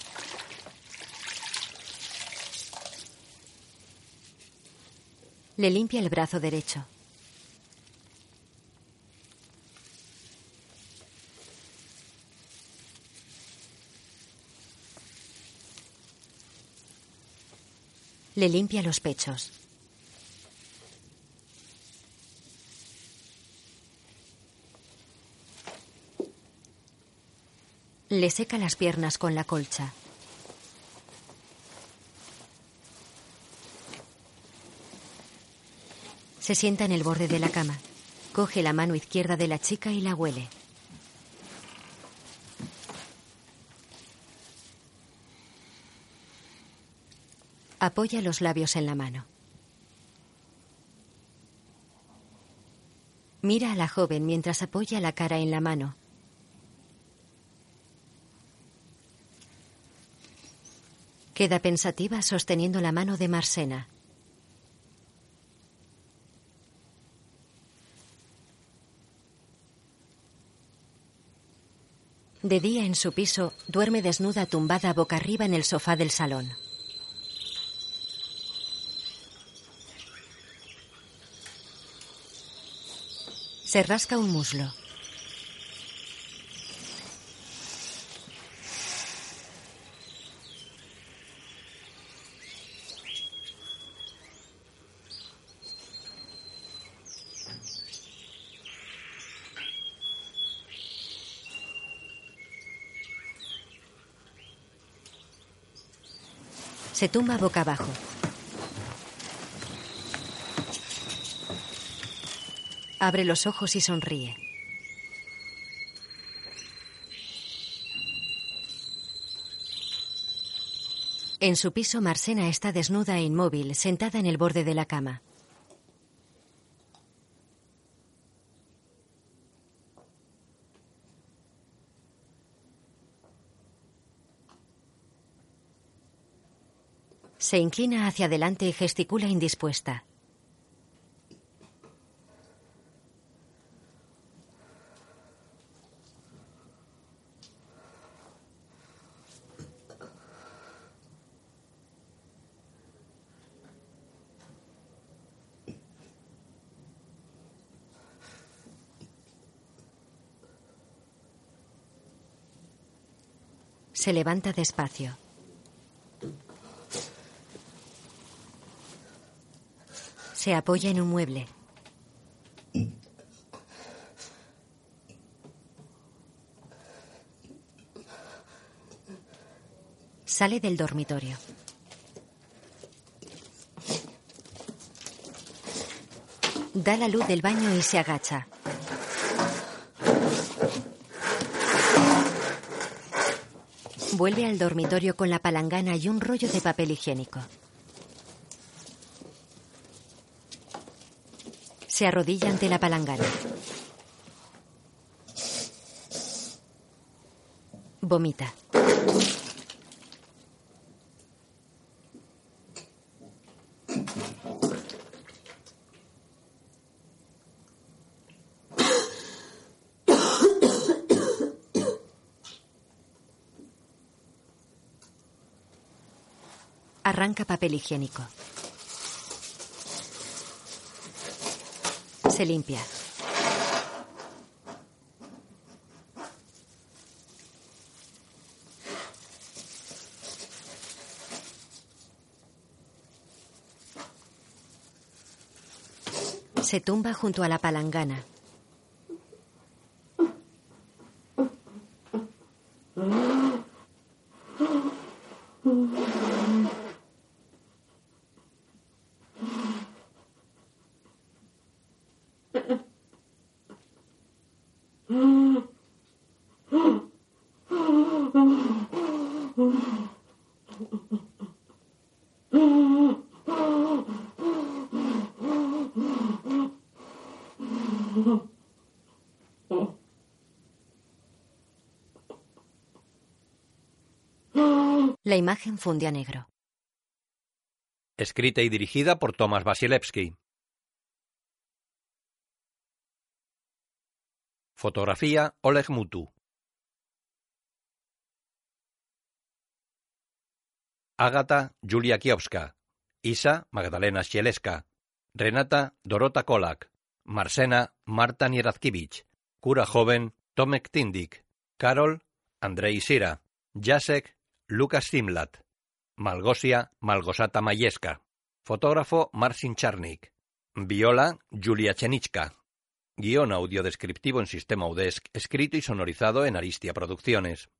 Speaker 2: Le limpia el brazo derecho. Le limpia los pechos. Le seca las piernas con la colcha. Se sienta en el borde de la cama. Coge la mano izquierda de la chica y la huele. Apoya los labios en la mano. Mira a la joven mientras apoya la cara en la mano. Queda pensativa sosteniendo la mano de Marsena. De día en su piso, duerme desnuda tumbada boca arriba en el sofá del salón. Se rasca un muslo. Se tumba boca abajo. Abre los ojos y sonríe. En su piso, Marsena está desnuda e inmóvil, sentada en el borde de la cama. Se inclina hacia adelante y gesticula indispuesta. Se levanta despacio. Se apoya en un mueble. Sale del dormitorio. Da la luz del baño y se agacha. Vuelve al dormitorio con la palangana y un rollo de papel higiénico. Se arrodilla ante la palangana. Vomita. Arranca papel higiénico. Se limpia. Se tumba junto a la palangana. La imagen funde a negro.
Speaker 11: Escrita y dirigida por Thomas Wasilewski. Fotografía Oleg Mutu. Ágata Julia Kiowska. Isa Magdalena Szieleska. Renata Dorota Kolak. Marsena Marta Nierazkiewicz. Cura joven Tomek Tindik. Carol Andrei Sira. Jacek Lucas Simlat. Malgosia Malgosata Mayeska. Fotógrafo Marcin Charnik. Viola Julia Chenichka. Guión audio descriptivo en sistema UDESC, escrito y sonorizado en Aristia Producciones.